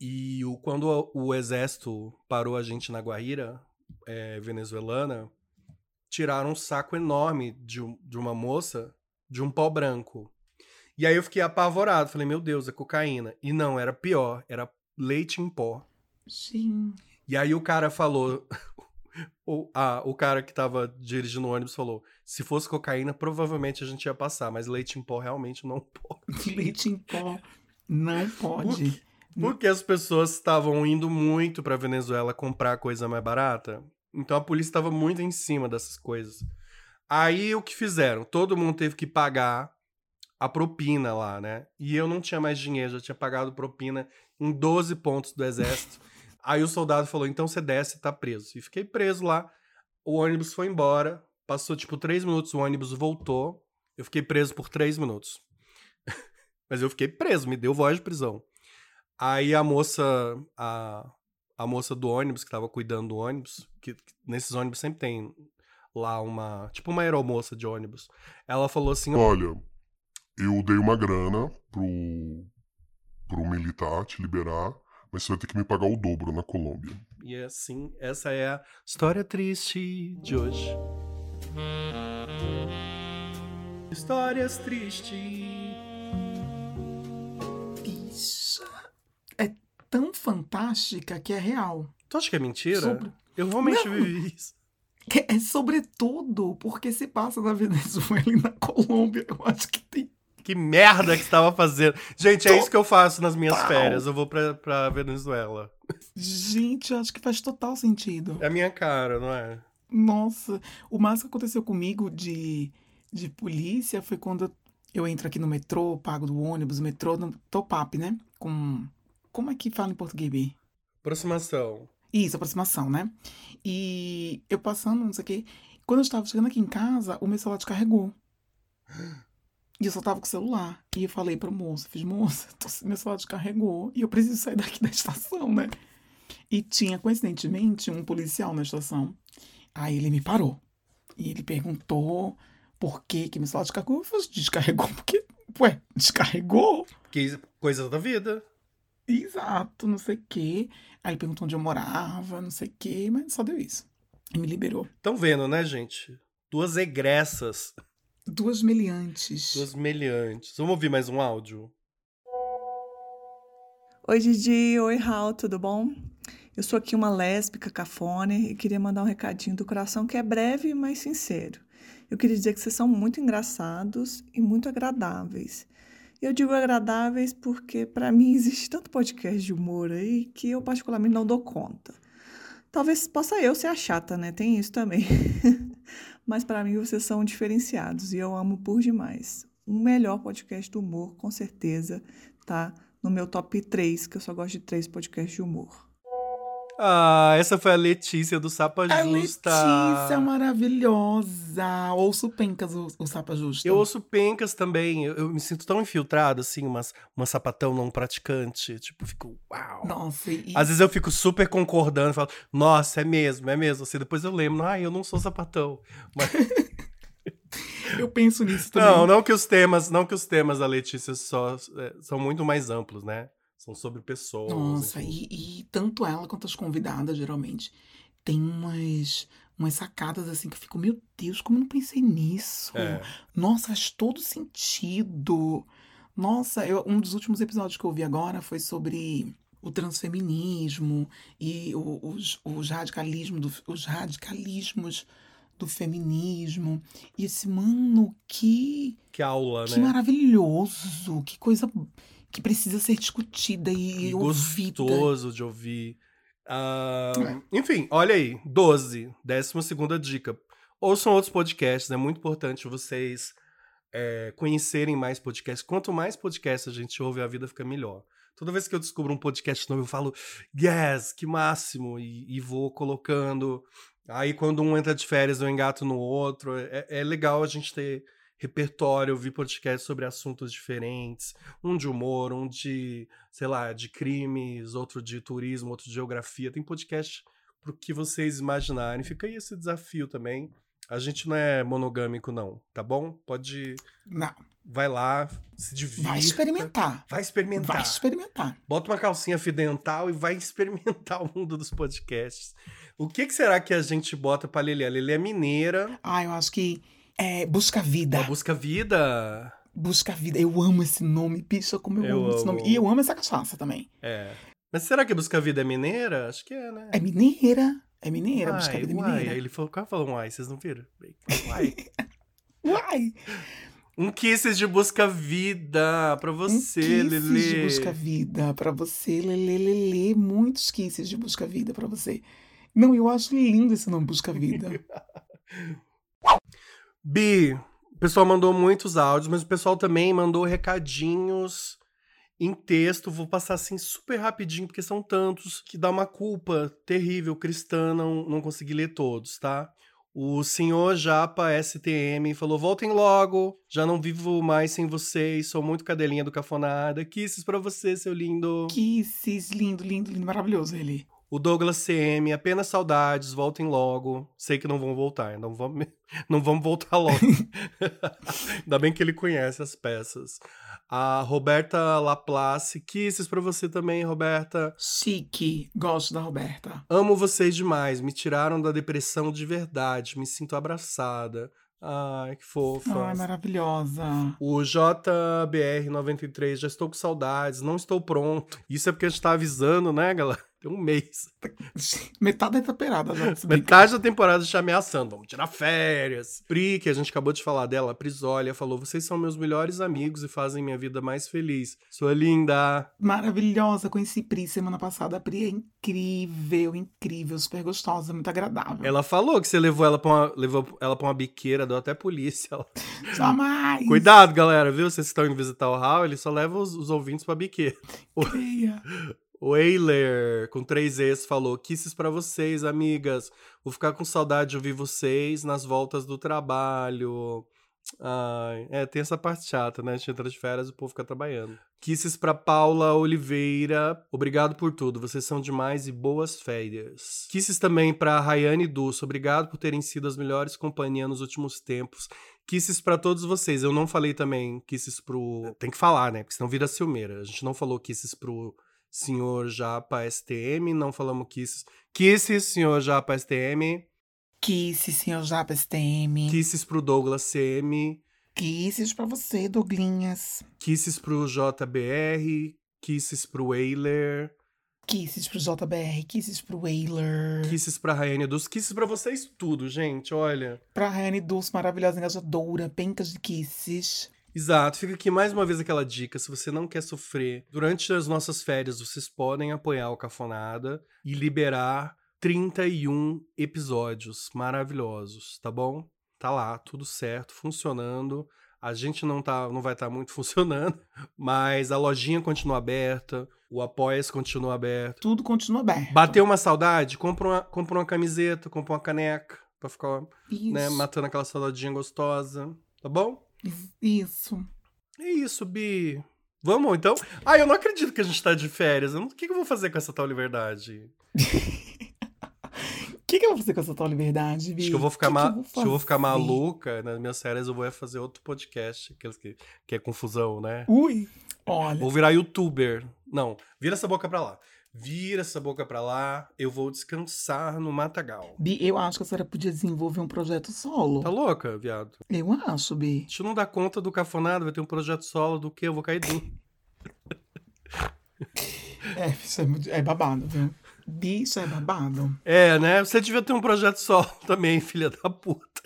E o, quando o, exército parou a gente na Guaíra, é, venezuelana, tiraram um saco enorme de, de uma moça de um pó branco. E aí eu fiquei apavorado. Falei, meu Deus, é cocaína. E não, era pior. Era leite em pó. Sim. E aí o cara falou. O, ah, o cara que tava dirigindo o ônibus falou: se fosse cocaína, provavelmente a gente ia passar, mas leite em pó realmente não <laughs> pode. <laughs> Leite em pó não pode. Porque as pessoas estavam indo muito pra Venezuela comprar coisa mais barata. Então a polícia estava muito em cima dessas coisas. Aí o que fizeram? Todo mundo teve que pagar a propina lá, né? E eu não tinha mais dinheiro, já tinha pagado propina em 12 pontos do exército. Aí o soldado falou: então você desce e tá preso. E fiquei preso lá. O ônibus foi embora. Passou tipo três minutos, o ônibus voltou. Eu fiquei preso por três minutos. <laughs> Mas eu fiquei preso, me deu voz de prisão. Aí a moça, a, a moça do ônibus, que tava cuidando do ônibus, que, que nesses ônibus sempre tem lá uma, tipo uma aeromoça de ônibus. Ela falou assim: Olha, eu dei uma grana pro, pro militar te liberar, mas você vai ter que me pagar o dobro na Colômbia. E é assim, essa é a história triste de hoje. Histórias tristes. Bicha. É tão fantástica que é real. Tu acha que é mentira? Sobre- Eu realmente Não. vivi isso. É sobretudo porque se passa na Venezuela e na Colômbia. Eu acho que tem. Que merda que você tava fazendo. Gente, é isso que eu faço nas minhas férias. Eu vou pra, pra Venezuela. Gente, eu acho que faz total sentido. É a minha cara, não é? Nossa, o mais que aconteceu comigo de, de polícia foi quando eu entro aqui no metrô, pago do ônibus, metrô, no top-up, né? Com. Como é que fala em português, Bi? Aproximação. Isso, aproximação, né? E eu passando, não sei o quê. Quando eu estava chegando aqui em casa, o meu celular descarregou. E eu só tava com o celular. E eu falei pra moça, fiz, moça, tô- meu celular descarregou e eu preciso sair daqui <laughs> da estação, né? E tinha, coincidentemente, um policial na estação. Aí ele me parou. E ele perguntou por que que meu celular descarregou. Eu falei, descarregou porque, ué, descarregou? Que coisa da vida. Exato, não sei o quê. Aí ele perguntou onde eu morava, não sei o quê, mas só deu isso. E me liberou. Estão vendo, né, gente? Duas egressas, Duas meliantes. duas meliantes. Vamos ouvir mais um áudio? Oi, Didi. Oi, Raul, tudo bom? Eu sou aqui uma lésbica cafone e queria mandar um recadinho do coração que é breve, mas sincero. Eu queria dizer que vocês são muito engraçados e muito agradáveis. Eu digo agradáveis porque, para mim, existe tanto podcast de humor aí que eu, particularmente, não dou conta. Talvez possa eu ser a chata, né? Tem isso também. <laughs> Mas para mim vocês são diferenciados e eu amo por demais. O melhor podcast do humor, com certeza, tá no meu top 3, que eu só gosto de três podcasts de humor. Ah, essa foi a Letícia do Sapa A Justa. Letícia maravilhosa. Ouço pencas o, o Sapa Justa. Eu ouço pencas também. Eu, eu me sinto tão infiltrado, assim, umas, uma sapatão não praticante. Tipo, fico, uau. Nossa, e... Às vezes eu fico super concordando, falo, nossa, é mesmo, é mesmo. Assim, depois eu lembro, ah, eu não sou sapatão. Mas, <laughs> eu penso nisso também. não, não que os temas, não que os temas da Letícia só é, são muito mais amplos, né? São sobre pessoas. Nossa, e, e tanto ela quanto as convidadas, geralmente, tem umas, umas sacadas assim que eu fico, meu Deus, como eu não pensei nisso? É. Nossa, faz todo sentido. Nossa, eu- um dos últimos episódios que eu vi agora foi sobre o transfeminismo e os, os, radicalismo do- os radicalismos do feminismo. E esse, mano, que, Que aula, que né? maravilhoso, que coisa que precisa ser discutida e, E ouvida. gostoso de ouvir. Ah, É. Enfim, olha aí. 12. Décima segunda dica. Ouçam outros podcasts. É muito importante vocês é, conhecerem mais podcasts. Quanto mais podcasts a gente ouve, a vida fica melhor. Toda vez que eu descubro um podcast novo, eu falo, yes, que máximo! E, e vou colocando. Aí, quando um entra de férias, eu engato no outro. É, é legal a gente ter repertório, ouvir podcasts sobre assuntos diferentes. Um de humor, um de, sei lá, de crimes, outro de turismo, outro de geografia. Tem podcast pro que vocês imaginarem. Fica aí esse desafio também. A gente não é monogâmico, não, tá bom? Pode. Não, Vai lá, se divirta. vai experimentar. Vai experimentar. Vai experimentar. Bota uma calcinha fidental e vai <laughs> experimentar o mundo dos podcasts. O que, que será que a gente bota pra Lelê? A Lelê é mineira, Ah, eu acho que é Busca Vida. ela busca vida. Busca Vida. Eu amo esse nome, bicha, como eu, Eu amo esse nome. E eu amo essa cachaça também. É. Mas será que busca vida é mineira? Acho que é, né? É mineira. É mineira, Busca Uai, Vida é mineira. Aí ele falou, qual falou um uai? Vocês não viram? Uai. <laughs> Uai! Um kisses de busca vida pra você, um kisses Lelê. de Busca Vida pra você, Lelê, Lelê. Muitos kisses de Busca Vida pra você. Não, eu acho lindo esse nome, Busca Vida. <laughs> Bi, o pessoal mandou muitos áudios, mas o pessoal também mandou recadinhos em texto. Vou passar assim super rapidinho, porque são tantos que dá uma culpa terrível cristã não, não conseguir ler todos, tá? O senhor Japa STM falou: voltem logo, já não vivo mais sem vocês, sou muito cadelinha do Cafonada. Kisses pra você, seu lindo. kisses, lindo, lindo, lindo, maravilhoso ele. O Douglas CM, apenas saudades, voltem logo. Sei que não vão voltar, não vamos, <laughs> não vamos voltar logo. <laughs> Ainda bem que ele conhece as peças. A Roberta Laplace, kisses pra você também, Roberta. Chique. Gosto da Roberta. Amo vocês demais, me tiraram da depressão de verdade, me sinto abraçada. Ai, que fofa. Ai, maravilhosa. O JBR93, já estou com saudades, não estou pronto. Isso é porque a gente tá avisando, né, galera? Tem um mês. <laughs> Metade da temporada brinca. Metade da temporada já ameaçando, vamos tirar férias. Pri, que a gente acabou de falar dela, a Prisólia, falou: vocês são meus melhores amigos e fazem minha vida mais feliz. Sua linda. Maravilhosa. Conheci Pri semana passada. A Pri é incrível, incrível, super gostosa, muito agradável. Ela falou que você levou ela pra uma, levou ela pra uma biqueira, deu até polícia. Ela- <laughs> Jamais! Cuidado, galera, viu? Vocês estão indo visitar o Raul, ele só leva os, os ouvintes pra biqueira. Creia. <laughs> O Eiler, com três Es, falou: Kisses pra vocês, amigas. Vou ficar com saudade de ouvir vocês nas voltas do trabalho. Ai, é, tem essa parte chata, né? A gente entra de férias e o povo fica trabalhando. Kisses pra Paula Oliveira. Obrigado por tudo. Vocês são demais e boas férias. Kisses também pra Rayane Dulce. Obrigado por terem sido as melhores companhias nos últimos tempos. Kisses pra todos vocês. Eu não falei também kisses pro. Tem que falar, né? Porque senão vira ciumeira. A gente não falou kisses pro senhor Japa STM, não falamos kisses. Kisses, senhor Japa STM. Kisses, senhor Japa STM. Kisses pro Douglas CM. Kisses pra você, Douglinhas. Kisses pro JBR. Kisses pro Eiler. Kisses pro JBR, kisses pro Whaler. Kisses pra Rayane dos Kisses pra vocês tudo, gente. Olha. Pra Rayane Dulce, maravilhosa, engajadora, pencas de kisses. Exato, fica aqui mais uma vez aquela dica. Se você não quer sofrer, durante as nossas férias, vocês podem apoiar o Cafonada e liberar 31 episódios maravilhosos, tá bom? Tá lá, tudo certo, funcionando. A gente não, tá, não vai estar tá muito <laughs> funcionando, mas a lojinha continua aberta, o Apoia-se continua aberto. Tudo continua aberto. Bateu uma saudade? Compra uma, compra uma camiseta, compra uma caneca, pra ficar né, matando aquela saudadinha gostosa, tá bom? Isso. É isso, Bi. Vamos, então? Ah, eu não acredito que a gente tá de férias. O que, que eu vou fazer com essa tal liberdade? O <laughs> que, que, eu vou fazer com essa tal liberdade, Vi? Acho que eu vou ficar, que ma... que eu vou eu vou ficar maluca. Nas minhas férias eu vou fazer outro podcast, aqueles que, que é confusão, né? Ui, olha. Vou virar youtuber. Não, vira essa boca pra lá. Vira essa boca pra lá, eu vou descansar no Matagal. Bi, eu acho que a senhora podia desenvolver um projeto solo. Tá louca, viado? Eu acho, Bi. A gente não dá conta do cafonado, vai ter um projeto solo do quê? Eu vou cair duro. <laughs> é, isso é, é babado, viu? Bicho, é babado. É, né? Você devia ter um projeto solo <laughs> também, filha da puta.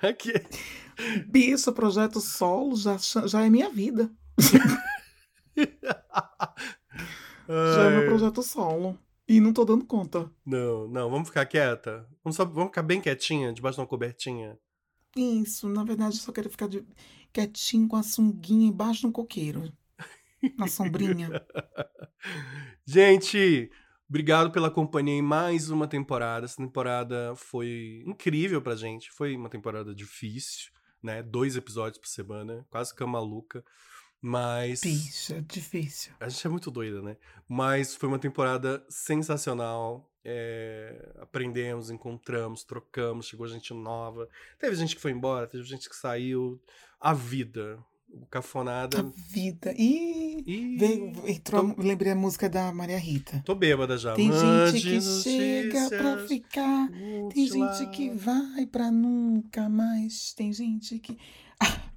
Aqui. Bicho, projeto solo já, já é minha vida. <laughs> já é meu projeto solo. E não tô dando conta. Não, não, vamos ficar quieta. Vamos, só, vamos ficar bem quietinha, debaixo de uma cobertinha. Isso, na verdade eu só quero ficar de, quietinho com a sunguinha embaixo de um coqueiro. Na sombrinha. <laughs> Gente, Obrigado pela companhia em mais uma temporada. Essa temporada foi incrível pra gente. Foi uma temporada difícil, né? Dois episódios por semana, quase cama maluca. Mas. Bicha, difícil. A gente é muito doida, né? Mas foi uma temporada sensacional. É... Aprendemos, encontramos, trocamos, chegou gente nova. Teve gente que foi embora, teve gente que saiu. A vida o Cafonada. A vida. Ih, Ih veio, entrou, tô... lembrei a música da Maria Rita. Tô bêbada já. Tem gente que chega pra ficar, tem gente que vai pra nunca mais, tem gente que.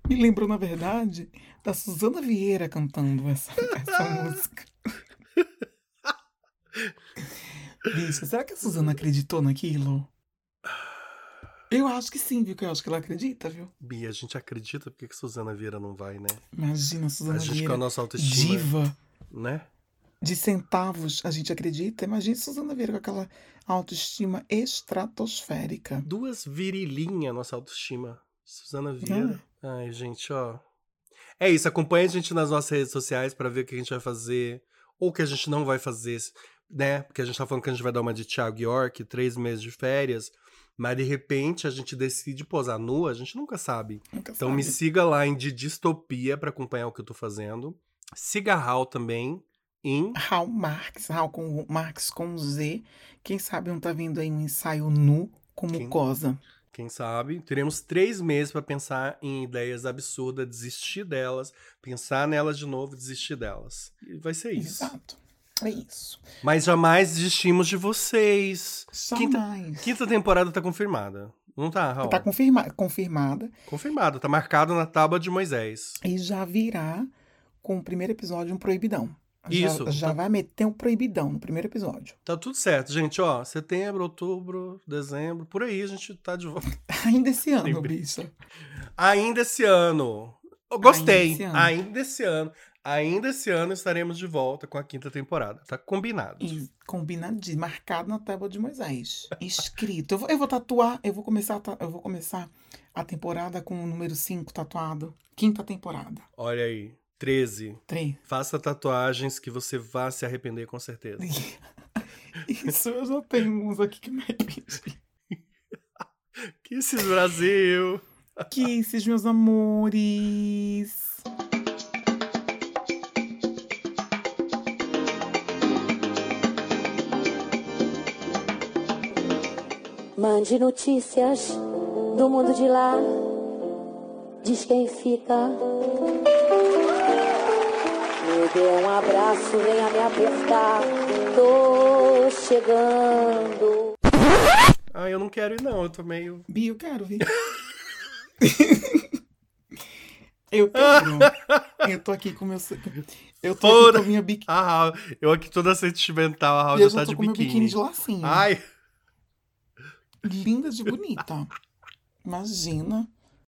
Me lembrou, na verdade, da Suzana Vieira cantando essa, essa música. <laughs> Bicho, será que a Suzana acreditou naquilo? Eu acho que sim, viu? Que eu acho que ela acredita, viu? Bia, a gente acredita, por que, que Suzana Vieira não vai, né? Imagina, Suzana Vieira. A gente Vieira, com a nossa autoestima. Diva. Né? De centavos, a gente acredita. Imagina Suzana Vieira com aquela autoestima estratosférica. Duas virilinhas nossa autoestima. Suzana Vieira. Ah. Ai, gente, ó. É isso, acompanha a gente nas nossas redes sociais para ver o que a gente vai fazer. Ou o que a gente não vai fazer, né? Porque a gente tá falando que a gente vai dar uma de Thiago York, três meses de férias. Mas de repente a gente decide posar nua, a gente nunca sabe. Nunca então sabe. me siga lá em de Distopia para acompanhar o que eu tô fazendo. Siga a Hal também em Hal Marx, Hal com Marx com Z. Quem sabe não tá vindo aí um ensaio nu com mucosa. Quem sabe? Teremos três meses para pensar em ideias absurdas, desistir delas, pensar nelas de novo, desistir delas. E vai ser isso. Exato. É isso. Mas jamais desistimos de vocês. Jamais. Quinta, quinta temporada tá confirmada. Não tá, Raul? Tá confirma confirmada. Confirmada. Tá marcado na tábua de Moisés. E já virá com o primeiro episódio um proibidão. Isso. Já, já tá... vai meter um proibidão no primeiro episódio. Tá tudo certo, gente. Ó, setembro, outubro, dezembro, por aí a gente tá de volta. <laughs> Ainda esse ano, bicha. Ainda esse ano. Eu gostei. Ainda esse ano. Ainda esse ano. Ainda esse ano estaremos de volta com a quinta temporada. Tá combinado. E combinado, marcado na tábua de Moisés. Escrito. Eu vou, eu vou tatuar, eu vou começar, eu vou começar a temporada com o número 5 tatuado. Quinta temporada. Olha aí. 13. 3. Faça tatuagens que você vá se arrepender com certeza. <laughs> Isso eu já tenho uns aqui que me arrependi. <laughs> Kisses Brasil! <laughs> Kisses, meus amores! Mande notícias do mundo de lá. Diz quem fica. Me dê um abraço, venha me apertar. Tô chegando. Ah, eu não quero ir, não. Eu tô meio. Bi, eu quero vir. <laughs> eu quero. eu tô aqui com meu. Eu tô Fora. aqui com minha biquíni. Ah, eu aqui toda sentimental. A Raul já tá de biquíni. biquíni de lacinho. Ai. Linda de bonita. Imagina.